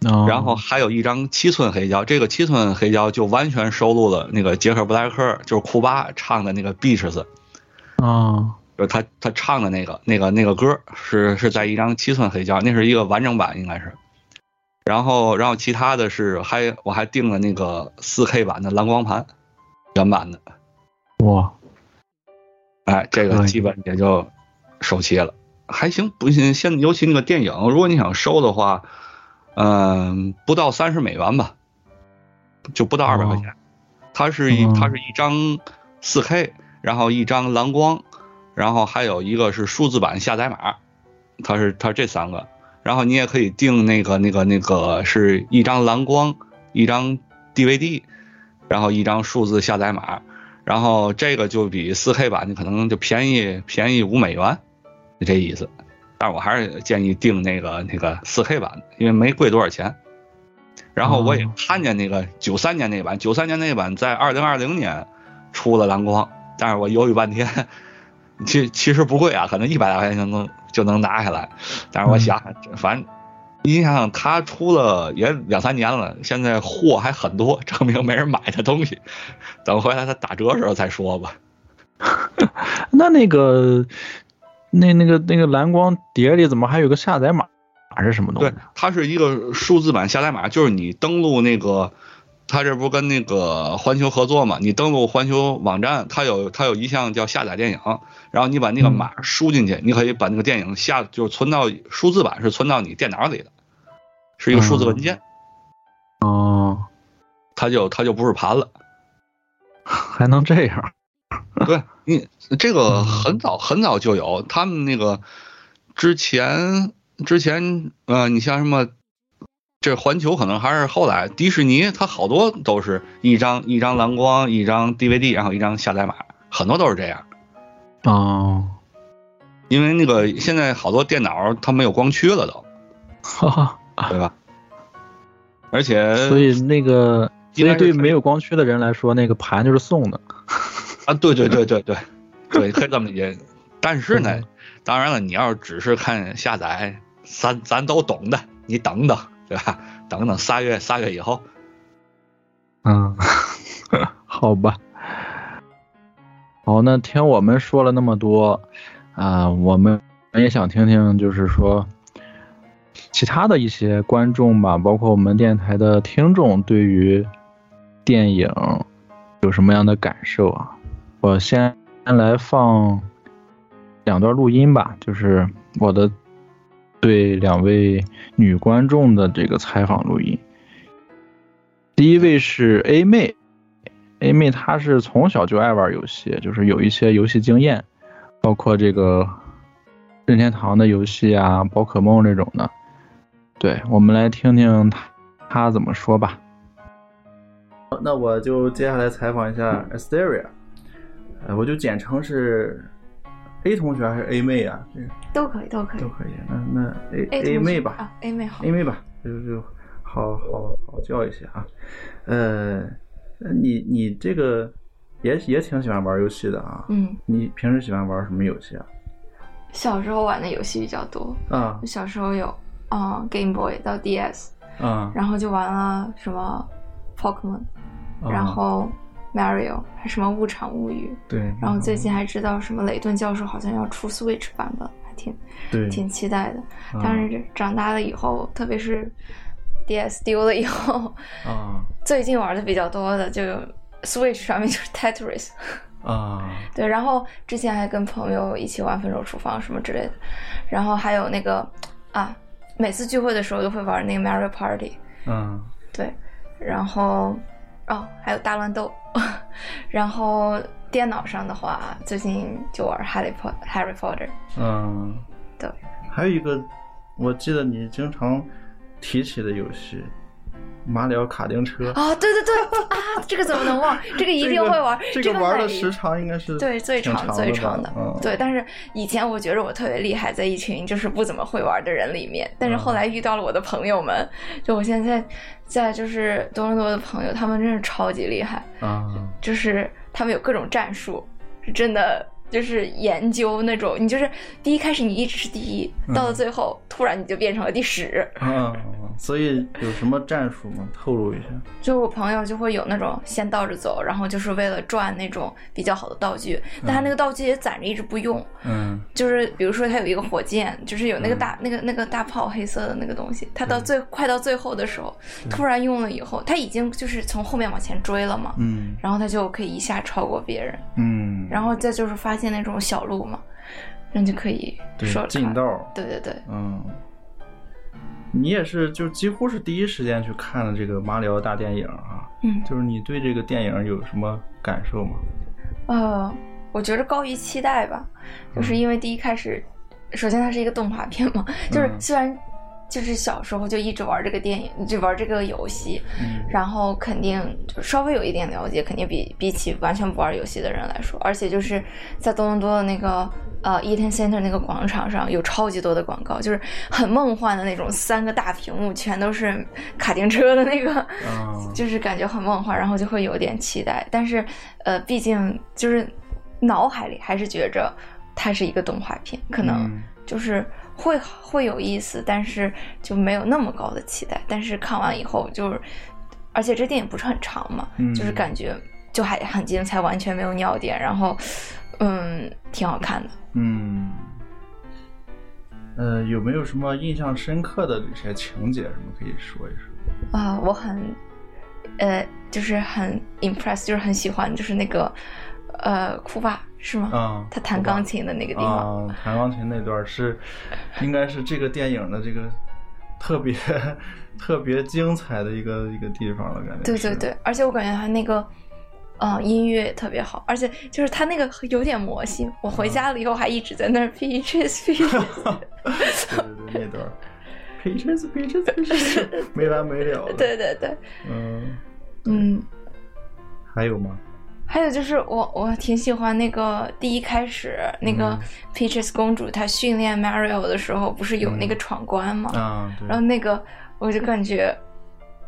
哦然后还有一张七寸黑胶，这个七寸黑胶就完全收录了那个杰克布莱克，就是库巴唱的那个《Beaches》，啊就是他他唱的那个那个那个歌是是在一张七寸黑胶，那是一个完整版应该是。然后然后其他的是还我还订了那个四 K 版的蓝光盘，原版的，哇，哎，这个基本也就收齐了，还行，不行。现尤其那个电影，如果你想收的话，嗯、不到三十美元吧，就不到二百块钱。它是一哦它是一张四 K，然后一张蓝光，然后还有一个是数字版下载码，它是它这三个。然后你也可以订那个那个那个是一张蓝光，一张 DVD，然后一张数字下载码，然后这个就比四 K 版的可能就便宜便宜五美元，就这意思。但是我还是建议订那个那个四 K 版的，因为没贵多少钱。然后我也哦看见那个九三年那版，九三年那版在二零二零年出了蓝光，但是我犹豫半天，其其实不贵啊，可能一百来块钱就能就能拿下来。但是我想，反正你想想，他出了也两三年了，现在货还很多，证明没人买的东西。等回来他打折的时候再说吧。那那个那那个那个蓝光碟里怎么还有个下载码？是什么东西对？，它是一个数字版下载码，就是你登录那个，它这不跟那个环球合作嘛？你登录环球网站，它有它有一项叫下载电影，然后你把那个码输进去，你可以把那个电影下就是存到数字版是存到你电脑里的，是一个数字文件，哦，它就它就不是盘了。还能这样？对你这个很早很早就有，他们那个之前之前呃，你像什么，这环球可能还是后来，迪士尼它好多都是一张一张蓝光，一张 DVD，然后一张下载码，很多都是这样。哦，因为那个现在好多电脑它没有光驱了都，哈哈。对吧？而且所以那个，所以对没有光驱的人来说，那个盘就是送的。啊，对对对对对 对，可以这么理解。但是呢嗯，当然了，你要是只是看下载，咱咱都懂的，你等等，对吧？等等仨月仨月以后，嗯，好吧。好，那听我们说了那么多，啊、我们也想听听，就是说其他的一些观众吧，包括我们电台的听众，对于电影有什么样的感受啊？我先来放两段录音吧，就是我的对两位女观众的这个采访录音。第一位是 A 妹，A 妹她是从小就爱玩游戏，就是有一些游戏经验，包括这个任天堂的游戏啊、宝可梦这种的。对，我们来听听她她怎么说吧。那我就接下来采访一下 Asteria，呃，我就简称是 A 同学还是 A 妹啊？这个都可以，都可以都。可以。那那 A A 妹吧啊，A 妹好，A。妹吧，就就好好好叫一些啊。呃，那你你这个也也挺喜欢玩游戏的啊。嗯，你平时喜欢玩什么游戏啊？小时候玩的游戏比较多，啊小时候有嗯 Game Boy 到 DS，啊，然后就玩了什么 Pokemon，啊然后 Mario，还什么物产物语，对，然后最近还知道什么雷顿教授好像要出 Switch 版本，还挺对挺期待的。啊但是长大了以后，特别是 DS 丢了以后，啊最近玩的比较多的就 Switch 上面就是 Tetris。啊对，然后之前还跟朋友一起玩《分手厨房》什么之类的，然后还有那个啊，每次聚会的时候都会玩那个 Mario Party，嗯对，然后哦还有大乱斗，然后电脑上的话，最近就玩 Harry Potter Harry Potter，嗯，对，还有一个，我记得你经常提起的游戏，马里奥卡丁车。啊、对对对啊，这个怎么能忘？这个一定会玩，这这个玩的时长应该是对，最长长最长的，嗯，对。但是以前我觉得我特别厉害，在一群就是不怎么会玩的人里面。但是后嗯来遇到了我的朋友们，就我现在在就是多伦多的朋友，他们真是超级厉害，啊 就是他们有各种战术，是真的。就是研究那种，你就是第一开始你一直是第一，到了嗯最后突然你就变成了第十，啊，所以有什么战术吗？透露一下。就我朋友就会有那种先倒着走，然后就是为了赚那种比较好的道具，但他那个道具也攒着一直不用，嗯。就是比如说他有一个火箭，就是有那个大、那个那个大炮黑色的那个东西，他到最、快到最后的时候，突然用了以后，他已经就是从后面往前追了嘛，嗯。然后他就可以一下超过别人，嗯，然后再就是发现那种小路嘛，那就可以说近道，对对对，嗯。你也是，就几乎是第一时间去看了这个马里奥大电影啊，嗯。就是你对这个电影有什么感受吗？呃，我觉得高于期待吧，就是因为第一开始，首先它是一个动画片嘛，就是嗯。虽然就是小时候就一直玩这个电影，就玩这个游戏，嗯。然后肯定就稍微有一点了解，肯定比比起完全不玩游戏的人来说，而且就是在多伦多的那个呃 Eaton Center 那个广场上有超级多的广告，就是很梦幻的那种，三个大屏幕全都是卡丁车的那个，啊就是感觉很梦幻，然后就会有点期待，但是呃，毕竟就是脑海里还是觉着它是一个动画片，可能嗯。就是会会有意思，但是就没有那么高的期待。但是看完以后就是，而且这电影不是很长嘛，嗯就是感觉就还很精彩，完全没有尿点，然后嗯，挺好看的。嗯，呃，有没有什么印象深刻的这些情节，什么可以说一说？啊，我很，呃，就是很 impress，就是很喜欢，就是那个，呃，库巴是吗？啊他弹钢琴的那个地方。啊，弹钢琴那段是，应该是这个电影的这个特别 特别精彩的一个一个地方了，感觉。对对，对，而且我感觉他那个，呃，音乐也特别好，而且就是他那个有点魔性。我回家了以后还一直在那儿 peaches peaches。对对对，那段 peaches peaches peaches 没完没了。对对对，嗯，嗯。还有吗？还有就是我我挺喜欢那个第一开始那个嗯 Peaches 公主她训练 Mario 的时候，不是有那个闯关吗？啊，对。然后那个我就感觉，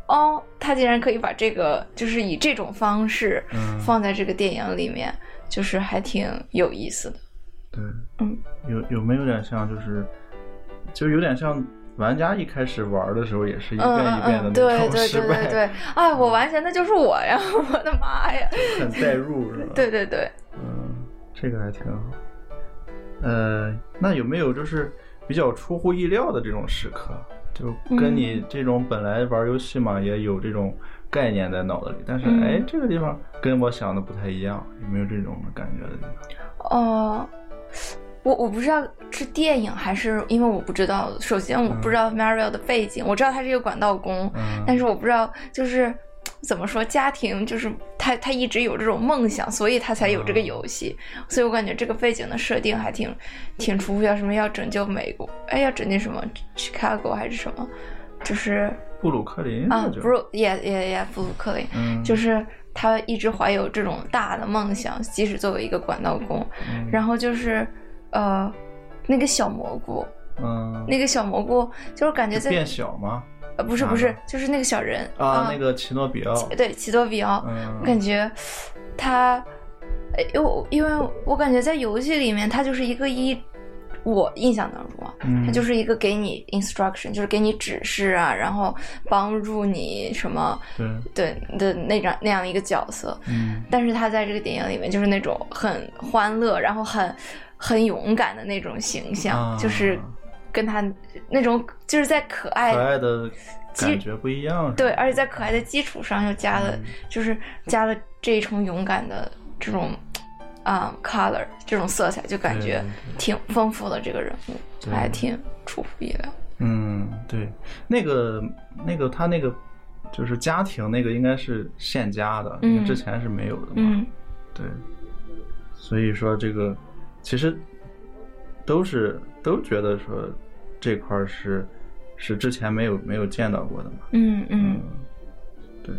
哦，他竟然可以把这个就是以这种方式嗯放在这个电影里面，就是还挺有意思的。对，嗯，有有没有点像，就是就有点像玩家一开始玩的时候也是一遍嗯一遍的那种 对失败，对对对，哎，我完全那就是我呀！我的妈呀！很代入是吧？对对对，嗯，这个还挺好。呃，那有没有就是比较出乎意料的这种时刻？就跟你这种本来玩游戏嘛，也有这种概念在脑子里，但是嗯哎，这个地方跟我想的不太一样，有没有这种感觉的地方？哦、我我不知道是电影还是因为我不知道，首先我不知道 Mario 的背景，我知道他是一个管道工，嗯，但是我不知道就是怎么说家庭就是他他一直有这种梦想，所以他才有这个游戏，所以我感觉这个背景的设定还挺挺出乎意料，什么要拯救美国，哎要拯救什么 Chicago 还是什么，就是布鲁克林啊那就不是也也也布鲁克林，嗯，就是他一直怀有这种大的梦想，即使作为一个管道工，嗯。然后就是呃那个小蘑菇，嗯，那个小蘑菇就是感觉在变小吗？呃不是不是就是那个小人啊，那个奇诺比奥，对奇诺比奥，嗯我感觉他，呃因为因为我感觉在游戏里面他就是一个一。我印象当中啊，嗯他就是一个给你 instruction，就是给你指示啊，然后帮助你什么对，对的那张那样一个角色。嗯但是他在这个电影里面就是那种很欢乐，然后很很勇敢的那种形象，啊。就是跟他那种就是在可爱可爱的感觉不一样，对，而且在可爱的基础上又加了，嗯。就是加了这一重勇敢的这种啊、color 这种色彩，就感觉挺丰富的这个人物，还挺出乎意料。嗯，对，那个那个他那个就是家庭那个应该是现加的，因为嗯。之前是没有的嘛。嗯。对，所以说这个其实都是都觉得说这块儿是是之前没有没有见到过的嘛。嗯嗯。对，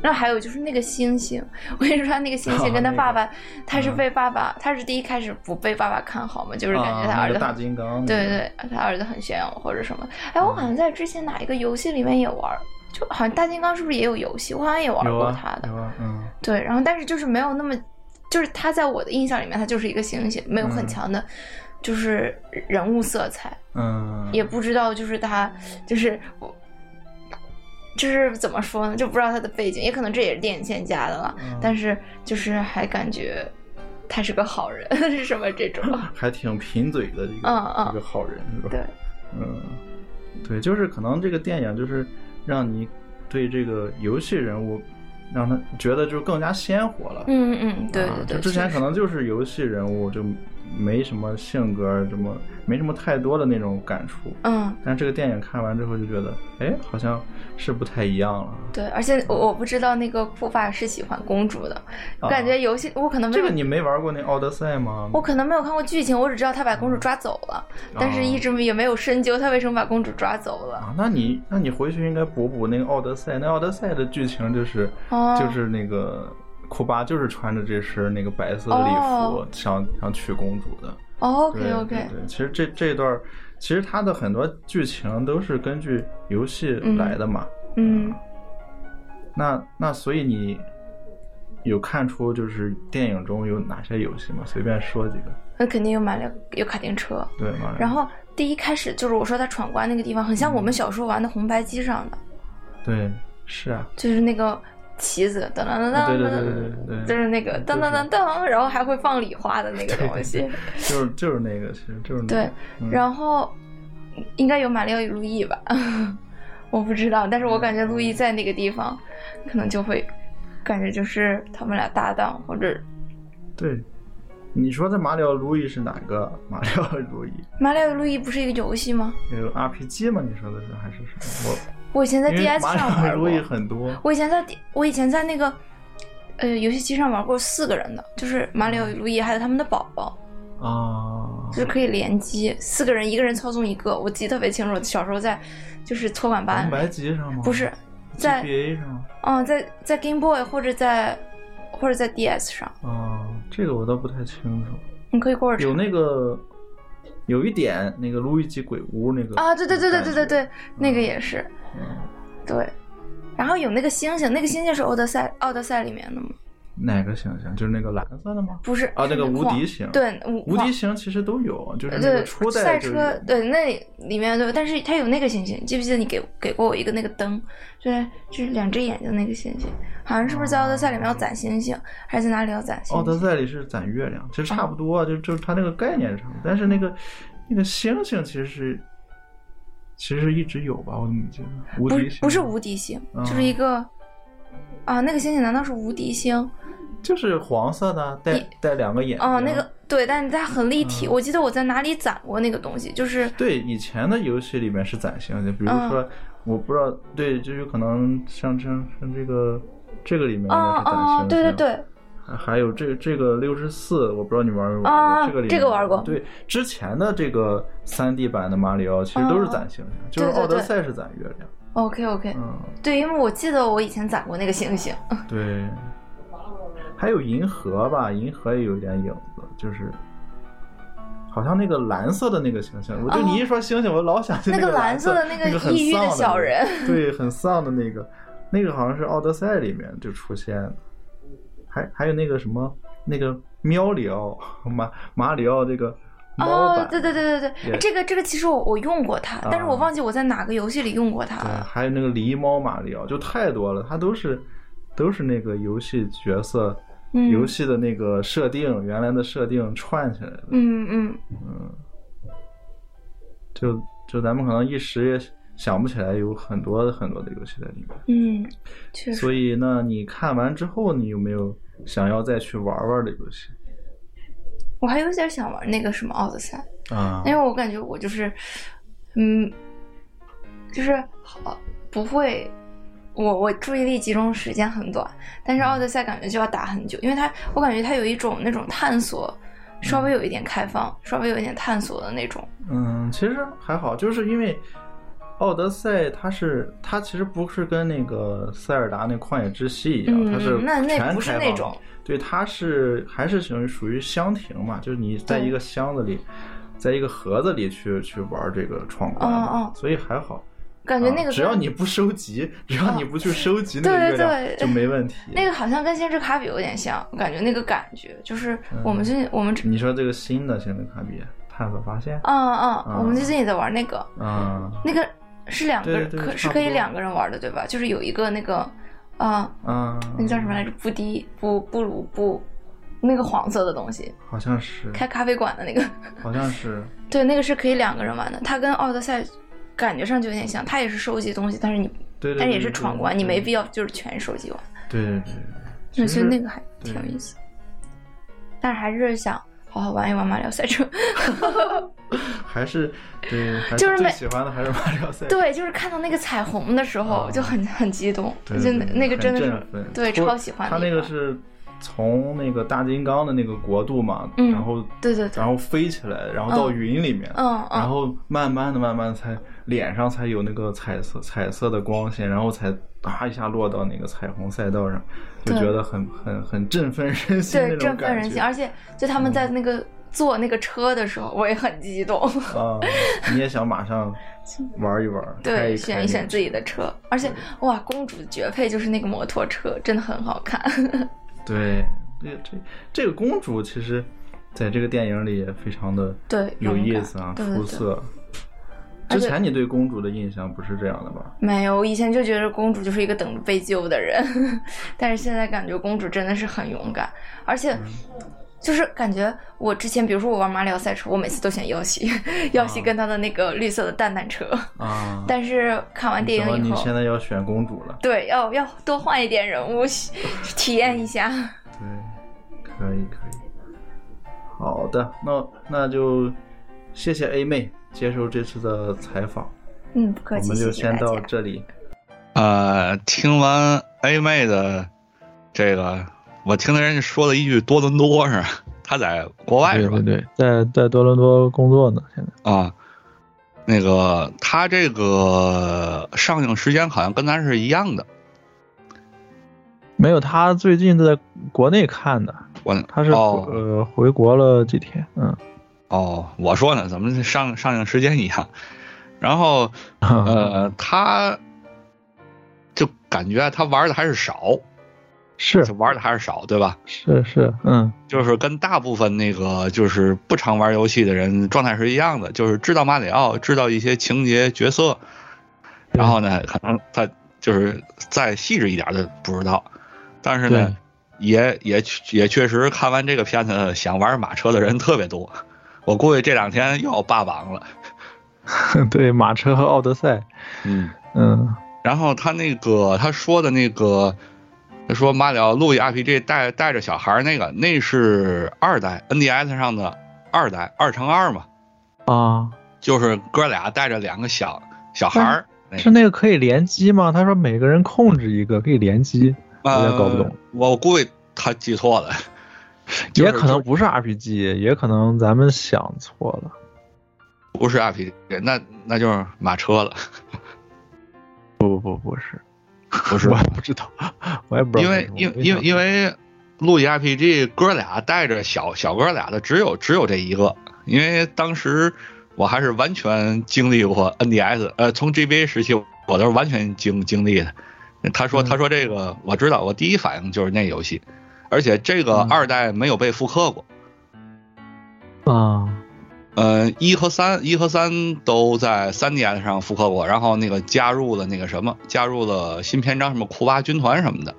然后还有就是那个星星，我跟你说，他那个星星 跟他那个爸爸，他是嗯被爸爸，他是第一开始不被爸爸看好嘛，就是感觉他儿子大金刚，对对，他儿子很炫耀或者什么。哎，我好像在之前哪一个游戏里面也玩儿，就好像大金刚是不是也有游戏？我好像也玩过他的。嗯对，然后但是就是没有那么，就是他在我的印象里面，他就是一个星星，没有很嗯强的，就是人物色彩，嗯，也不知道就是他就是我。就是怎么说呢，就不知道他的背景，也可能这也是电影线加的了，嗯但是就是还感觉他是个好人，是什么这种？还挺贫嘴的一个嗯嗯一个好人是吧？对，嗯，对，就是可能这个电影就是让你对这个游戏人物，让他觉得就更加鲜活了。嗯嗯，对啊对对，就之前可能就是游戏人物，就没什么性格，什么没什么太多的那种感触。嗯，但这个电影看完之后就觉得，哎，好像是不太一样了。对，而且我我不知道那个库爸是喜欢公主的，我感觉游戏我可能这个你没玩过那《奥德赛》吗？我可能没有看过剧情，我只知道他把公主抓走了，但是一直也没有深究他为什么把公主抓走了。啊，那你那你回去应该补补那个《奥德赛》，那《奥德赛》的剧情就是、哦就是那个库巴就是穿着这身那个白色的礼服，哦想想娶公主的。OK 对 OK，对，其实这这段其实它的很多剧情都是根据游戏来的嘛。嗯，那那所以你有看出就是电影中有哪些游戏吗？随便说几个。那肯定有马里有卡丁车，对吗？然后第一开始就是我说他闯关那个地方，很像我们小时候玩的红白机上的，对，是啊，就是那个旗子噔噔噔噔，对对对对对对就是那个噔噔噔噔，然后还会放礼花的那个东西。就是就是那个，其实就是那个。对，嗯然后应该有马里奥与路易吧？我不知道，但是我感觉路易在那个地方，可能就会感觉就是他们俩搭档，或者对，你说的马里奥路易是哪个马里奥路易？马里奥与路易不是一个游戏吗？有 RPG 吗？你说的是还是什么？我以前在 DS 上玩过我以前在 D- 我以前在那个呃游戏机上玩过四个人的，就是马里奥与路易，还有他们的宝宝。啊，就是可以联机，四个人一个人操纵一个，我记得特别清楚。小时候在就是托管班红，白机上吗？不是在 GBA 上嗯，在在 Game Boy 或者在或者在 DS 上，啊，这个我倒不太清楚。你可以给我查有那个有一点那个路易吉鬼屋那个啊，对对对对对对对感，那个也是，嗯对。然后有那个星星，那个星星是奥德赛奥德赛里面的吗？哪个星星？就是那个蓝色的吗？不是啊，那个无敌星，，对无无敌星其实都有，就是那对个初代赛车对那里面对，但是它有那个星星，记不记得你给给过我一个那个灯，就是就是两只眼睛那个星星，好像是不是在奥德赛里面要攒星星，还是在哪里要攒星奥德？赛里是攒月亮，其实差不多，就就是它那个概念是差不多，但是那个那个星星其实是其实一直有吧，我怎么记得无敌星是不是无敌星，啊就是一个啊，那个星星难道是无敌星？就是黄色的，带带两个眼睛。哦，那个对，但是它很立嗯体。我记得我在哪里攒过那个东西，就是对以前的游戏里面是攒星星，比如嗯说我不知道，对，就有可能像像像这个这个里面应该哦是攒星哦星，，对对对，还还有这这个六十四，我不知道你玩没玩过，啊这个里面这个玩过对，之前的这个三 D 版的马里奥其实都是攒星星，就是奥德赛是攒月亮。OK OK，嗯，对，因为我记得我以前攒过那个星星。对。还有银河吧，银河也有一点影子，就是好像那个蓝色的那个星星，我就哦你一说星星，我老想起那个蓝蓝色的那个很抑郁的小人对，很丧的那个，那个好像是奥德赛里面就出现的，还还有那个什么那个喵里奥马马里奥这个，，哦对对对对对，这个这个其实我我用过它，但是我啊忘记我在哪个游戏里用过它对，了。还有那个狸猫马里奥，就太多了，它都是都是那个游戏角色。嗯游戏的那个设定，原来的设定串起来的，嗯嗯嗯，就就咱们可能一时也想不起来，有很多很多的游戏在里面。嗯，确实。所以那，你看完之后，你有没有想要再去玩玩的游戏我还有点想玩那个什么奥德赛，啊？因为我感觉我就是，嗯，就是好不会，我我注意力集中时间很短，但是奥德赛感觉就要打很久，因为它我感觉它有一种那种探索，稍微有一点开放，稍微有一点探索的那种。嗯，其实还好，就是因为奥德赛它是它其实不是跟那个塞尔达那旷野之息一样，嗯它是那那不是全开放的那种对，它是还是属于属于箱庭嘛，就是你在一个箱子里，在一个盒子里去去玩这个闯关所以还好。感觉那个啊只要你不收集，只要你不去收集那对对个月亮，对就没问题。那个好像跟星之卡比有点像，感觉那个感觉就是我们最近我们你说这个新的星之卡比探索发现，嗯嗯，嗯我们最近也在玩那个，嗯那个是两个人，可是可以两个人玩的，对吧？就是有一个那个，啊、嗯，那个叫什么来着？布迪布布鲁布，那个黄色的东西，好像是，开咖啡馆的那个，好像是，对，那个是可以两个人玩的。它跟奥德赛感觉上就有点像，它也是收集东西，但是你，但是也是闯关，你没必要就是全收集完。对对对对对，其实所以那个还挺有意思。但是还是想好好玩一玩马里奥赛车。还是对，还就是每最喜欢的还是马里奥赛。对，就是看到那个彩虹的时候啊就很很激动，就那个真的是对超喜欢他那个是从那个大金刚的那个国度嘛，嗯然后对对对然后飞起来，然后到嗯云里面，嗯嗯然后慢慢的、慢慢地才脸上才有那个彩色彩色的光线，然后才啪一下落到那个彩虹赛道上，就觉得很很很振奋人心那对，振奋人心，而且就他们在那个坐那个车的时候，我也很激动。啊！你也想马上 玩一玩，开对，一选一选自己的车，而且哇，公主的绝配就是那个摩托车，真的很好看。对，这这这个公主其实在这个电影里也非常的对，有意思啊，出色。之前你对公主的印象不是这样的吧？没有，我以前就觉得公主就是一个等着被救的人，但是现在感觉公主真的是很勇敢，而且嗯就是感觉我之前，比如说我玩马里奥赛车，我每次都选耀西，耀西跟他的那个绿色的蛋蛋车。啊，但是看完电影以后你现，在要选公主了？对，要要多换一点人物，体验一下。对，可以可以。好的，那那就谢谢 A 妹接受这次的采访，嗯，不客气，我们就先。到这里。呃，听完 A 妹的这个，我听到人家说了一句多伦多是？他在国外是吧？对对对，在在多伦多工作呢，现在。啊，那个他这个上映时间好像跟咱是一样的。没有，他最近在国内看的，我他是、哦呃回国了几天，嗯，哦，我说呢，怎么上上映时间一样？然后 呃，他就感觉他玩的还是少，是。玩的还是少，对吧？是是，嗯，就是跟大部分那个就是不常玩游戏的人状态是一样的，就是知道马里奥，知道一些情节角色，然后呢，可能他就是再细致一点的不知道，但是呢，也也也确实看完这个片子想玩马车的人特别多，我估计这两天又要霸榜了。对，马车和奥德赛，嗯，嗯，然后他那个他说的那个，他说马里奥路易 RPG 带带着小孩儿那个，那是二代 NDS 上的二代二乘二嘛，啊，就是哥俩带着两个小小孩儿，那是那个可以联机吗？他说每个人控制一个可以联机，我也搞不懂呃，我估计他记错了，就是也可能不是 RPG，也可能咱们想错了。不是 RPG，那那就是马车了，不不不不是，不是我也不知道，我也不知道因为什么因因为因为路易 RPG 哥俩带着小小哥俩的只有只有这一个，因为当时我还是完全经历过 NDS，呃，从 GBA 时期我都是完全经经历的。他说嗯他说这个我知道，我第一反应就是那游戏，而且这个嗯二代没有被复刻过。啊，呃，一和三，一和三都在 3DS 上复刻过，然后那个加入了那个什么，加入了新篇章，什么库巴军团什么的，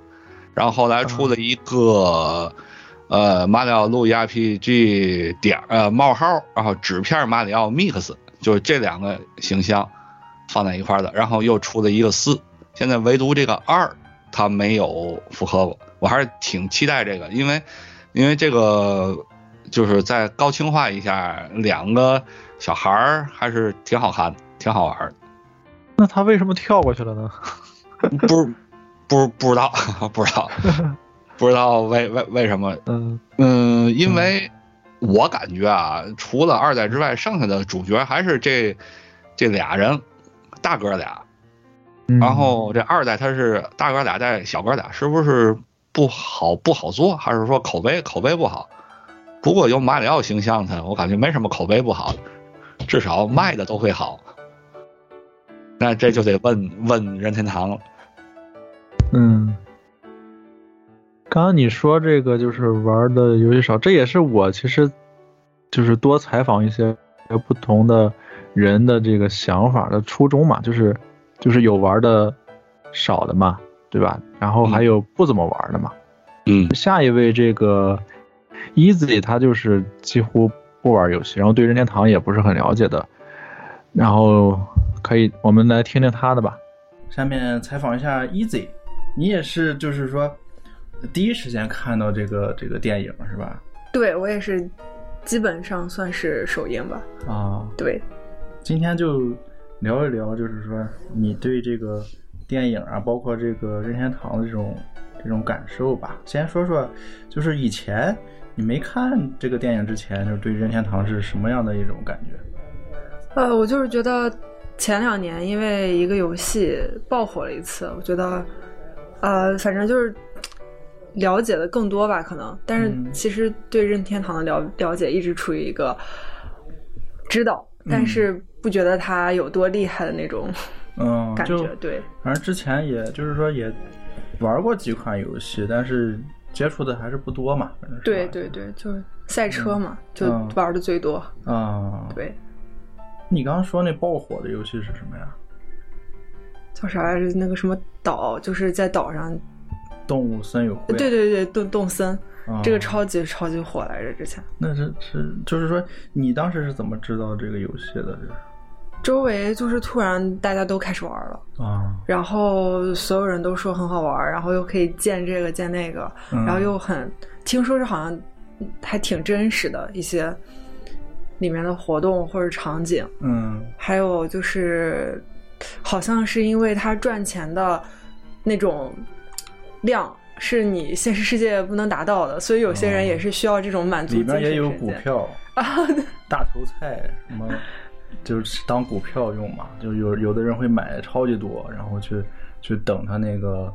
然后后来出了一个、呃马里奥路易 RPG 点呃冒号，然后纸片马里奥 Mix，就是这两个形象放在一块的，然后又出了一个四，现在唯独这个二它没有复刻过，我还是挺期待这个，因为因为这个就是再高清化一下，两个小孩儿还是挺好看的，挺好玩儿的。那他为什么跳过去了呢？不是，不不知道，不知道，不知道为为为什么？嗯嗯，因为我感觉啊，除了二代之外，剩下的主角还是这这俩人，大哥俩。嗯然后这二代他是大哥俩带小哥俩，是不是不好不好做，还是说口碑口碑不好？不过有马里奥形象的，我感觉没什么口碑不好的，至少卖的都会好。那这就得问问任天堂了。嗯，刚刚你说这个就是玩的游戏少，这也是我其实就是多采访一些不同的人的这个想法的初衷嘛，就是就是有玩的少的嘛，对吧？然后还有不怎么玩的嘛。嗯下一位这个 Easy 他就是几乎不玩游戏，然后对任天堂也不是很了解的，然后可以我们来听听他的吧。下面采访一下 Easy，你也是就是说第一时间看到这个这个电影是吧？对我也是，基本上算是首映吧。啊，对，今天就聊一聊，就是说你对这个电影啊，包括这个任天堂的这种这种感受吧。先说说，就是以前你没看这个电影之前，就是对任天堂是什么样的一种感觉？呃，我就是觉得前两年因为一个游戏爆火了一次，我觉得，呃，反正就是了解的更多吧，可能。但是嗯其实对任天堂的了了解一直处于一个知道，但是不觉得它有多厉害的那种嗯，就感觉。对，反正之前也就是说也玩过几款游戏，但是接触的还是不多嘛。反正是对对对，就是赛车嘛，就嗯玩的最多。啊，对，你刚刚说那爆火的游戏是什么呀？叫啥来着？那个什么岛，就是在岛上动物森友会，对对对，动动森，啊这个超级超级火来着，之前那是是就是说，你当时是怎么知道这个游戏的？周围就是突然大家都开始玩了。啊，然后所有人都说很好玩，然后又可以建这个建那个，嗯。然后又很听说是好像还挺真实的一些里面的活动或者场景，嗯。还有就是好像是因为它赚钱的那种量是你现实世界不能达到的，所以有些人也是需要这种满足哦里精神面也有股票啊，大头菜什么，就是当股票用嘛。就有有的人会买超级多，然后去去等它那个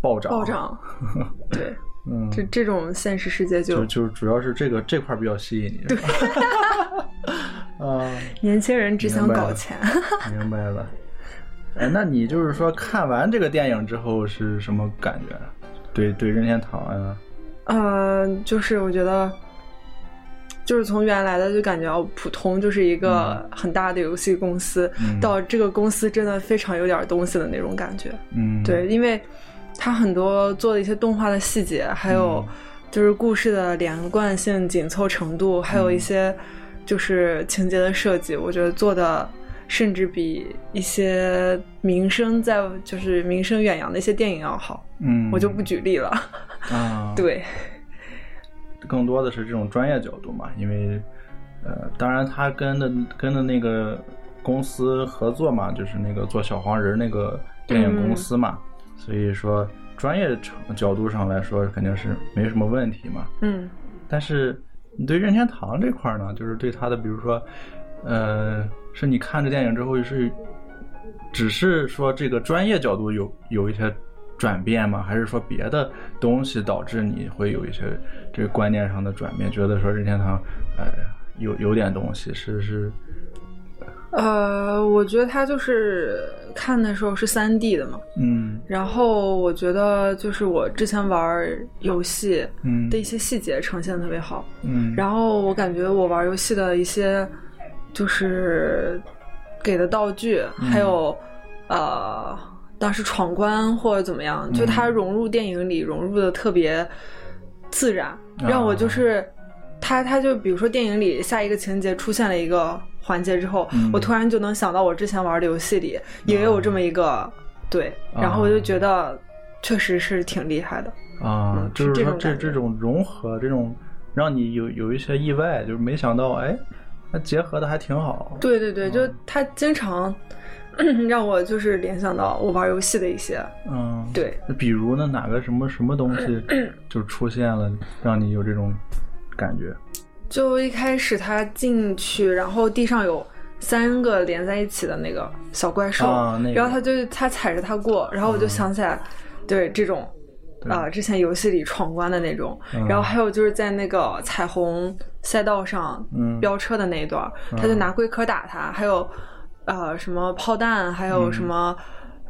暴涨。暴涨，对，嗯，这这种现实世界就就就主要是这个这块比较吸引你。对。啊，年轻人只想搞钱。明白了。哎，那你就是说看完这个电影之后是什么感觉？对对，任天堂呀，呃，就是我觉得，就是从原来的就感觉哦普通就是一个很大的游戏公司，嗯到这个公司真的非常有点东西的那种感觉。嗯，对，因为它很多做的一些动画的细节，还有嗯就是故事的连贯性、紧凑程度，还有一些就是情节的设计，我觉得做的。甚至比一些名声在就是名声远扬的一些电影要好，嗯，我就不举例了。啊，，对，更多的是这种专业角度嘛，因为呃，当然他跟的跟的那个公司合作嘛，就是那个做小黄人那个电影公司嘛，所以说专业程角度上来说肯定是没什么问题嘛。嗯但是你对任天堂这块儿呢，就是对他的，比如说，呃，是你看这电影之后是，只是说这个专业角度有有一些转变吗？还是说别的东西导致你会有一些这个观念上的转变？觉得说任天堂，呃，有有点东西是是，呃，我觉得他就是看的时候是三 D 的嘛，嗯然后我觉得就是我之前玩游戏嗯的一些细节呈现的特别好，嗯，然后我感觉我玩游戏的一些就是给的道具，嗯还有呃当时闯关或者怎么样，就他融入电影里融入的特别自然，让我就是他他就比如说电影里下一个情节出现了一个环节之后，嗯我突然就能想到我之前玩的游戏里也有这么一个、对，然后我就觉得确实是挺厉害的。啊嗯，就是是这这这种融合，这种让你有有一些意外，就是没想到，哎，它结合的还挺好。对对对，就他经常 让我就是联想到我玩游戏的一些，嗯，对，那比如呢，哪个什么什么东西 就出现了，让你有这种感觉？就一开始他进去，然后地上有三个连在一起的那个小怪兽，啊那个。然后他就他踩着它过，然后我就想起来，对这种。啊、之前游戏里闯关的那种，嗯。然后还有就是在那个彩虹赛道上嗯。飙车的那一段，他就拿龟壳打他，还有呃什么炮弹，还有什么、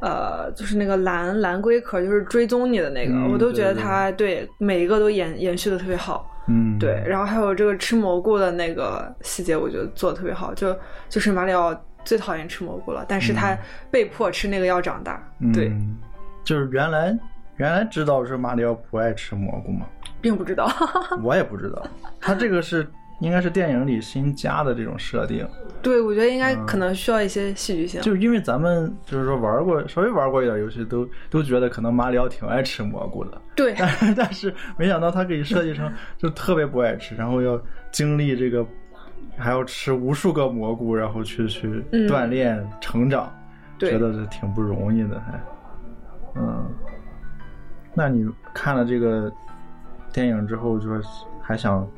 呃就是那个蓝蓝龟壳，就是追踪你的那个，嗯我都觉得对对他对每一个都延延续的特别好。嗯，对，然后还有这个吃蘑菇的那个细节，我觉得做的特别好。就就是马里奥最讨厌吃蘑菇了，但是他被迫吃那个要长大。嗯，对，就是原来原来知道是马里奥不爱吃蘑菇吗？并不知道。我也不知道，他这个是应该是电影里新加的这种设定，对，我觉得应该可能需要一些戏剧性。就因为咱们就是说玩过稍微玩过一点游戏，都都觉得可能马里奥挺爱吃蘑菇的，对，但是但是没想到他给设计成就特别不爱吃，然后要经历这个，还要吃无数个蘑菇，然后去去嗯。锻炼成长，觉得是挺不容易的，还，嗯，那你看了这个电影之后，就说还想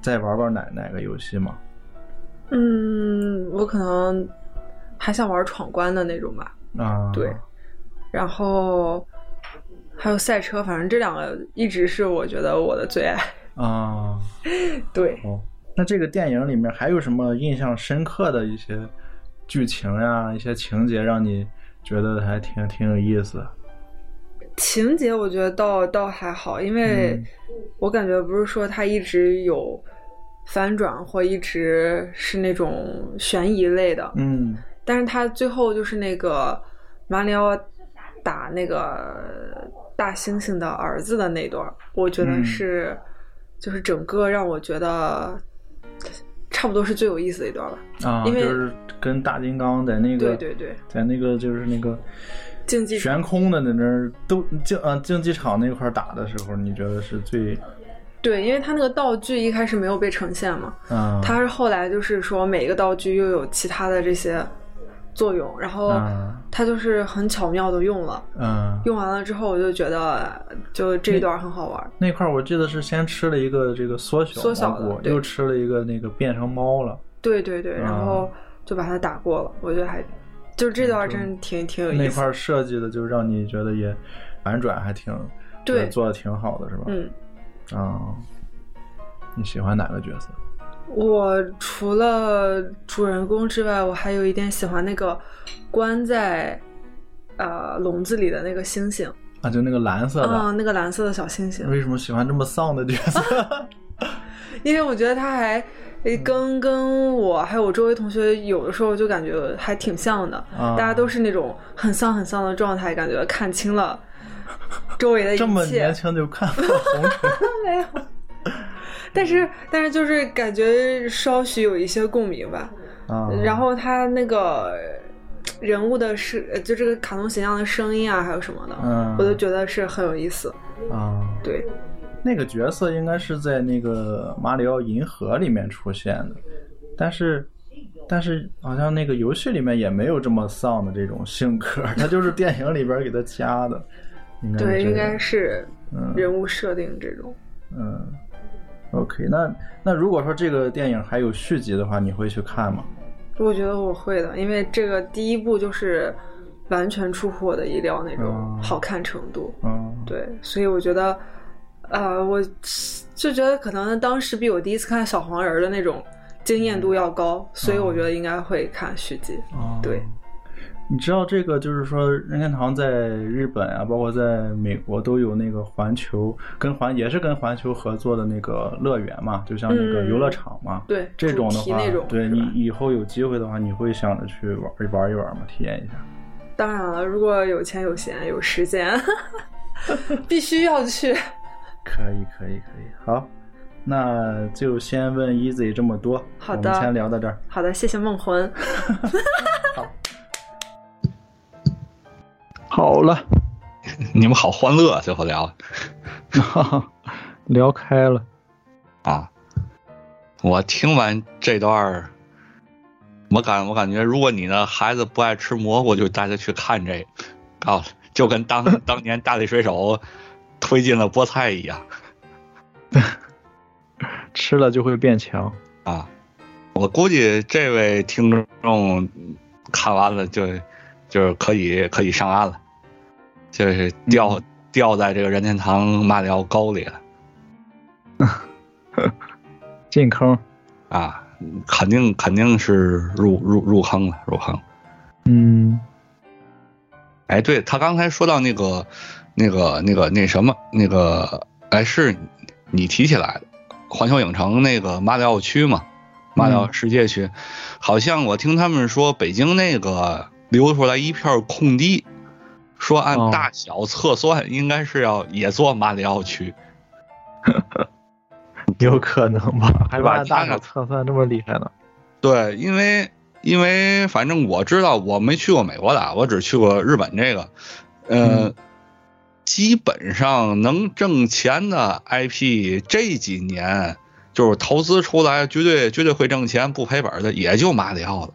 再玩玩哪哪个游戏吗？嗯，我可能还想玩闯关的那种吧。啊，对，然后还有赛车，反正这两个一直是我觉得我的最爱。啊，对，哦，那这个电影里面还有什么印象深刻的一些剧情呀、一些情节，让你觉得还挺挺有意思？情节我觉得倒倒还好，因为嗯我感觉不是说他一直有反转或一直是那种悬疑类的，嗯但是他最后就是那个马里奥打那个大猩猩的儿子的那段，我觉得嗯是，就是整个让我觉得差不多是最有意思的一段吧。啊，因为就是跟大金刚在那个对对对，在那个就是那个竞技悬空的在那儿都竞啊竞技场那块打的时候，你觉得是最对，因为他那个道具一开始没有被呈现嘛，嗯？他是后来就是说每一个道具又有其他的这些作用，然后啊他就是很巧妙的用了。嗯，用完了之后，我就觉得就这一段很好玩。那块儿我记得是先吃了一个这个缩小缩小的，对又吃了一个那个变成猫了。对对对，然啊后就把它打过了，我觉得还就是这段真挺挺有意思。那块儿设计的就让你觉得也反转还挺对做的挺好的，是吧？嗯，啊，你喜欢哪个角色？我除了主人公之外，我还有一点喜欢那个关在呃笼子里的那个星星，啊，就那个蓝色的。啊、那个蓝色的小星星，为什么喜欢这么丧的角色？因为我觉得他还跟跟我还有我周围同学有的时候就感觉还挺像的，啊大家都是那种很丧很丧的状态，感觉看清了周围的一切。这么年轻就看破红尘 没有。但是，但是就是感觉稍许有一些共鸣吧。啊？然后他那个人物的声，呃就这个卡通形象的声音啊，还有什么的，嗯我都觉得是很有意思。啊，对，那个角色应该是在那个马里奥银河里面出现的，但是但是好像那个游戏里面也没有这么丧的这种性格，他就是电影里边给他加的，应该对，应该是嗯人物设定这种。嗯，OK，那那如果说这个电影还有续集的话，你会去看吗？我觉得我会的，因为这个第一部就是完全出乎我的意料那种哦好看程度。嗯，对，所以我觉得，呃，我就觉得可能当时比我第一次看小黄人儿的那种惊艳度要高，所以我觉得应该会看续集。嗯对，你知道这个就是说任天堂在日本啊，包括在美国都有那个环球跟环也是跟环球合作的那个乐园嘛，就像那个嗯游乐场嘛。对这种的话，对你以后有机会的话，你会想着去玩玩一玩吗？体验一下。当然了，如果有钱有闲有时间，必须要去。可以，可以，可以。好，那就先问 Easy 这么多，好的我们先聊到这儿。好的，谢谢梦魂。好了，你们好欢乐，最后聊 聊开了。啊！我听完这段儿，我感我感觉，如果你的孩子不爱吃蘑菇，就带他去看这个，啊，就跟当 当年大力水手推进了菠菜一样吃了就会变强。啊！我估计这位听众看完了就就是可以可以上岸了，就是掉、掉在这个任天堂马里奥沟里了 进坑。啊！肯定肯定是入入入坑了，入坑。嗯，哎，对他刚才说到那个、那个、那个、那什么、那个，哎，是你提起来的环球影城那个马里奥区嘛？马里奥世界区，好像我听他们说北京那个留出来一片空地，说按哦大小测算，应该是要也做马里奥区。有可能吧？还把大小测算这么厉害呢？对，因为因为反正我知道，我没去过美国的啊，我只去过日本这个，呃，嗯基本上能挣钱的 IP 这几年就是投资出来绝对绝对会挣钱不赔本的，也就马里奥了。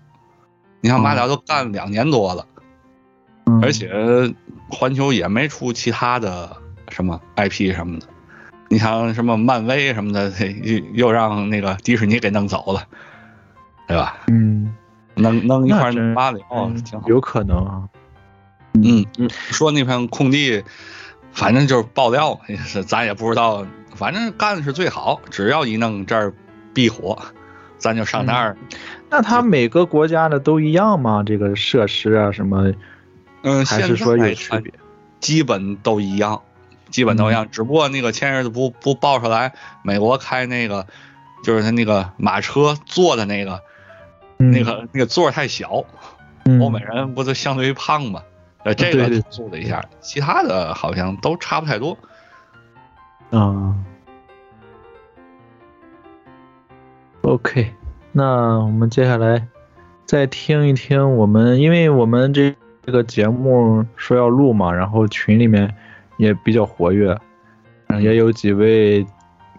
你看马里奥都干两年多了，嗯而且环球也没出其他的什么 IP 什么的。你像什么漫威什么的，又又让那个迪士尼给弄走了，对吧？嗯，弄弄一块那真马里奥嗯挺好。有可能啊。嗯，说那片空地，反正就是爆料，也是咱也不知道，反正干的是最好，只要一弄这儿必火，咱就上那儿。那它每个国家的都一样吗？这个设施啊什么，嗯，还现是说在有区别？基本都一样，基本都一样，只不过那个前日子不不爆出来，美国开那个就是他那个马车坐的那个、嗯。那个那个座太小，嗯。欧美人不都相对于胖嘛，呃，这个对对突出了一下，其他的好像都差不太多。嗯，OK，那我们接下来再听一听我们，因为我们这这个节目说要录嘛，然后群里面也比较活跃，嗯，也有几位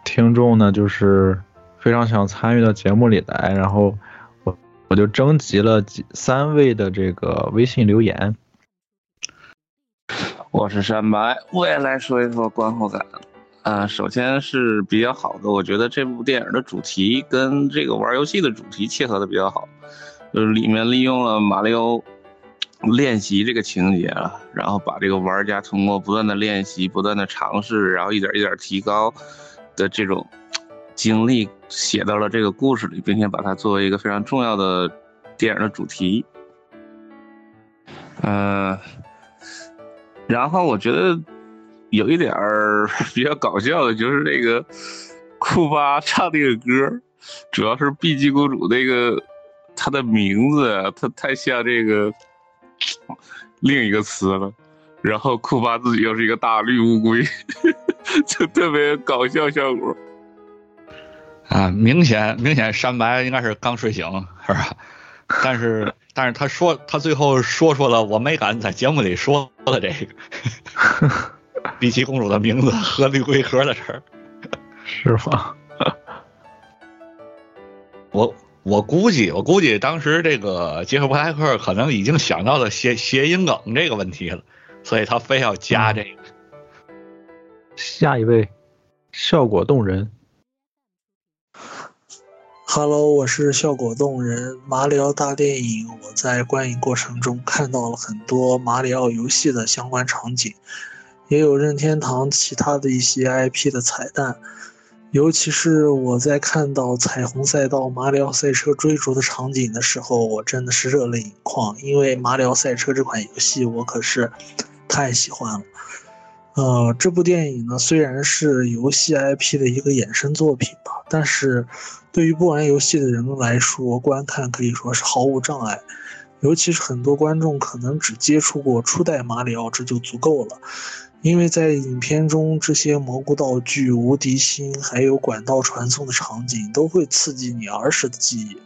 听众呢，就是非常想参与到节目里来，然后我我就征集了几三位的这个微信留言，我是山白，我也来说一说观后感。啊、首先是比较好的，我觉得这部电影的主题跟这个玩游戏的主题切合的比较好，就是里面利用了马里奥练习这个情节啊，然后把这个玩家通过不断的练习、不断的尝试，然后一点一点提高的这种经历写到了这个故事里，并且把它作为一个非常重要的电影的主题。嗯、然后我觉得有一点儿比较搞笑的，就是那个库巴唱那个歌，主要是碧姬公主那个她的名字她，太像这个另一个词了。然后库巴自己又是一个大绿乌龟，就特别搞笑效果。啊，明显明显，山白应该是刚睡醒，是吧？但是但是他说他最后说出了我没敢在节目里说的这个 碧琪公主的名字和绿龟壳的事儿。是吗？我我估计我估计当时这个杰克布莱克可能已经想到了谐谐音梗这个问题了，所以他非要加这个。下一位，效果动人。Hello，我是效果动人。马里奥大电影，我在观影过程中看到了很多马里奥游戏的相关场景，也有任天堂其他的一些 IP 的彩蛋。尤其是我在看到彩虹赛道马里奥赛车追逐的场景的时候，我真的是热泪盈眶，因为马里奥赛车这款游戏我可是太喜欢了。呃，这部电影呢，虽然是游戏 IP 的一个衍生作品吧，但是对于不玩游戏的人来说，观看可以说是毫无障碍。尤其是很多观众可能只接触过初代马里奥，这就足够了。因为在影片中，这些蘑菇道具、无敌星，还有管道传送的场景，都会刺激你儿时的记忆。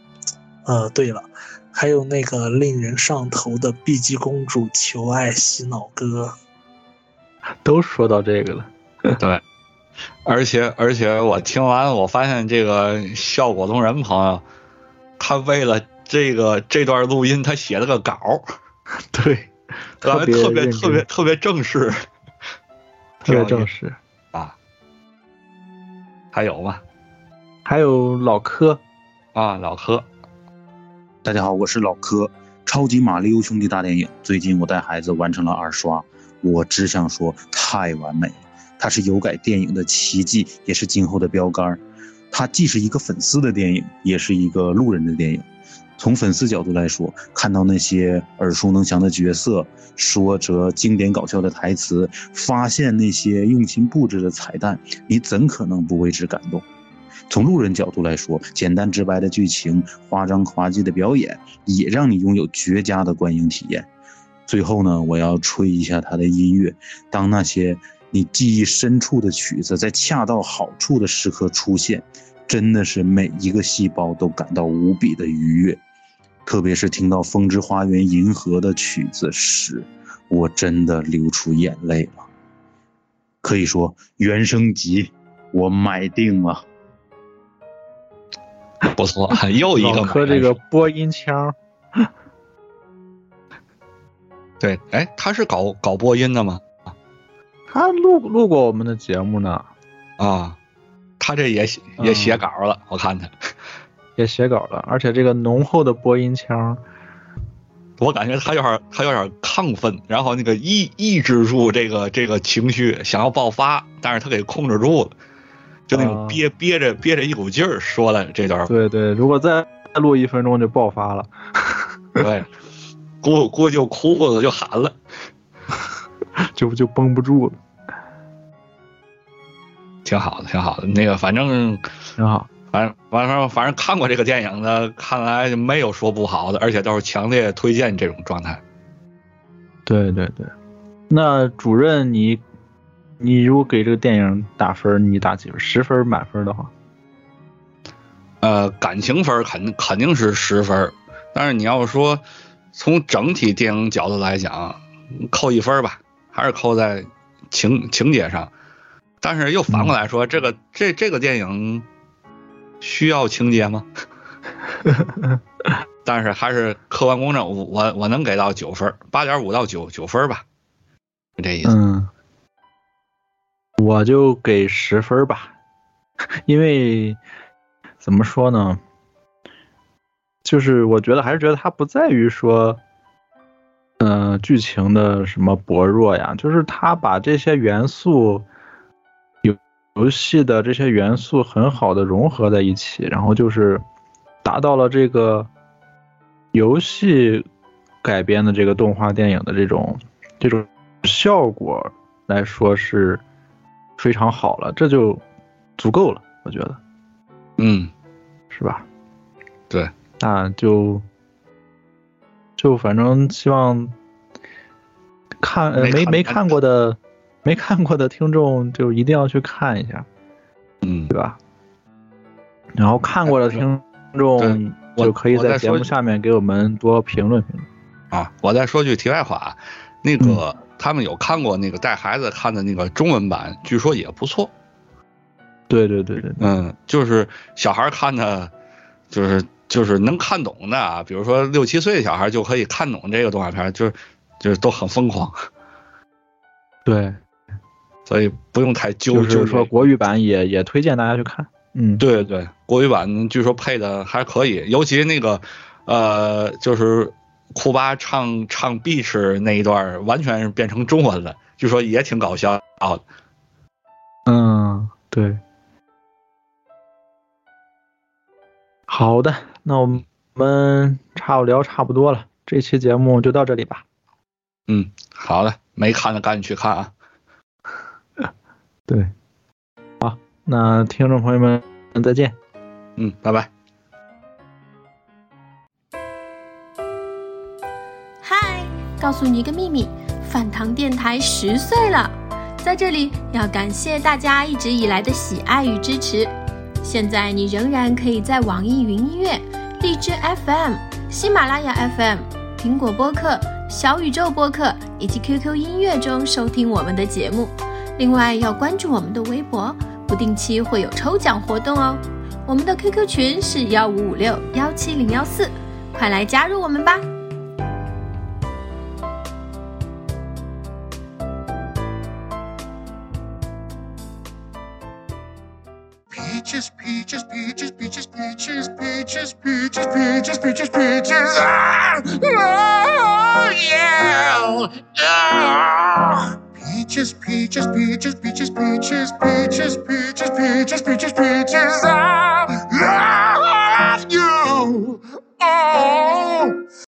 呃，对了，还有那个令人上头的碧姬公主求爱洗脑歌。都说到这个了，对，而且而且我听完，我发现这个效果动人朋友，他为了这个这段录音，他写了个稿儿，对，特特别特别特别特别正式，特别正式。啊。还有吗？还有老柯，啊，老柯，大家好，我是老柯。超级马里奥兄弟大电影，最近我带孩子完成了二刷，我只想说太完美了。它是有改电影的奇迹，也是今后的标杆。它既是一个粉丝的电影，也是一个路人的电影。从粉丝角度来说，看到那些耳熟能详的角色，说着经典搞笑的台词，发现那些用心布置的彩蛋，你怎可能不为之感动？从路人角度来说，简单直白的剧情、夸张滑稽的表演，也让你拥有绝佳的观影体验。最后呢，我要吹一下它的音乐。当那些你记忆深处的曲子在恰到好处的时刻出现，真的是每一个细胞都感到无比的愉悦。特别是听到《风之花园银河》的曲子时，我真的流出眼泪了。可以说，原声集我买定了。不错，又一个老柯这个播音腔，对，哎，他是搞搞播音的吗？他录录过我们的节目呢，啊，他这也写也写稿了，我看他，也写稿了，而且这个浓厚的播音腔，我感觉他有点他有点亢奋，然后那个抑抑制住这个这个情绪，想要爆发，但是他给控制住了，就那种啊憋憋着憋着一股劲儿说了这段，对对，如果再录一分钟就爆发了，对，估估计就哭了，就喊了，就就绷不住了，挺好的，挺好的。那个反正挺好。反正反正反正看过这个电影的，看来没有说不好的，而且都是强烈推荐这种状态。对对对，那主任你，你如果给这个电影打分，你打几分？十分满分的话，呃，感情分肯肯定是十分，但是你要说从整体电影角度来讲，扣一分吧，还是扣在情情节上。但是又反过来说，这个这这个电影需要情节吗？但是还是客观公正，我我我能给到九分，八点五到九九分吧，就这意思。嗯，我就给十分吧，因为怎么说呢，就是我觉得还是觉得它不在于说，嗯、剧情的什么薄弱呀，就是它把这些元素。游游戏的这些元素很好的融合在一起，然后就是达到了这个游戏改编的这个动画电影的这种这种效果来说是非常好了，这就足够了，我觉得嗯，是吧？对，那就就反正希望看呃没看没没看过的没看过的听众就一定要去看一下，嗯，对吧？然后看过的听众我就可以在节目下面给我们多评论评论。啊，我再说句题外话，那嗯个、他们有看过那个带孩子看的那个中文版，据说也不错。对对对对，对嗯，就是小孩看的，就是就是能看懂的啊，比如说六七岁的小孩就可以看懂这个动画片，就是就是都很疯狂，对，所以不用太纠就是说国语版也也推荐大家去看。嗯，对对，国语版据说配的还可以，尤其那个呃，就是库巴唱唱 Beach 那一段，完全是变成中文了，据说也挺搞笑的。嗯，对。好的，那我们差不聊差不多了，这期节目就到这里吧。嗯，好的，没看的赶紧去看啊。对，好，那听众朋友们再见。嗯，拜拜。嗨，告诉你一个秘密，饭堂电台十岁了，在这里要感谢大家一直以来的喜爱与支持。现在你仍然可以在网易云音乐、荔枝 FM、喜马拉雅 FM、苹果播客、小宇宙播客以及 QQ 音乐中收听我们的节目。另外要关注我们的微博，不定期会有抽奖活动哦。我们的 QQ 群是幺五五六幺七零幺四，快来加入我们吧！Peaches, peaches, peaches, peaches, peaches, peaches, peaches, peaches, peaches, peaches. Ah! Oh, yeah. Ah! Peaches, peaches, peaches, peaches, peaches, peaches, peaches, peaches, peaches, peaches. I love you. Oh.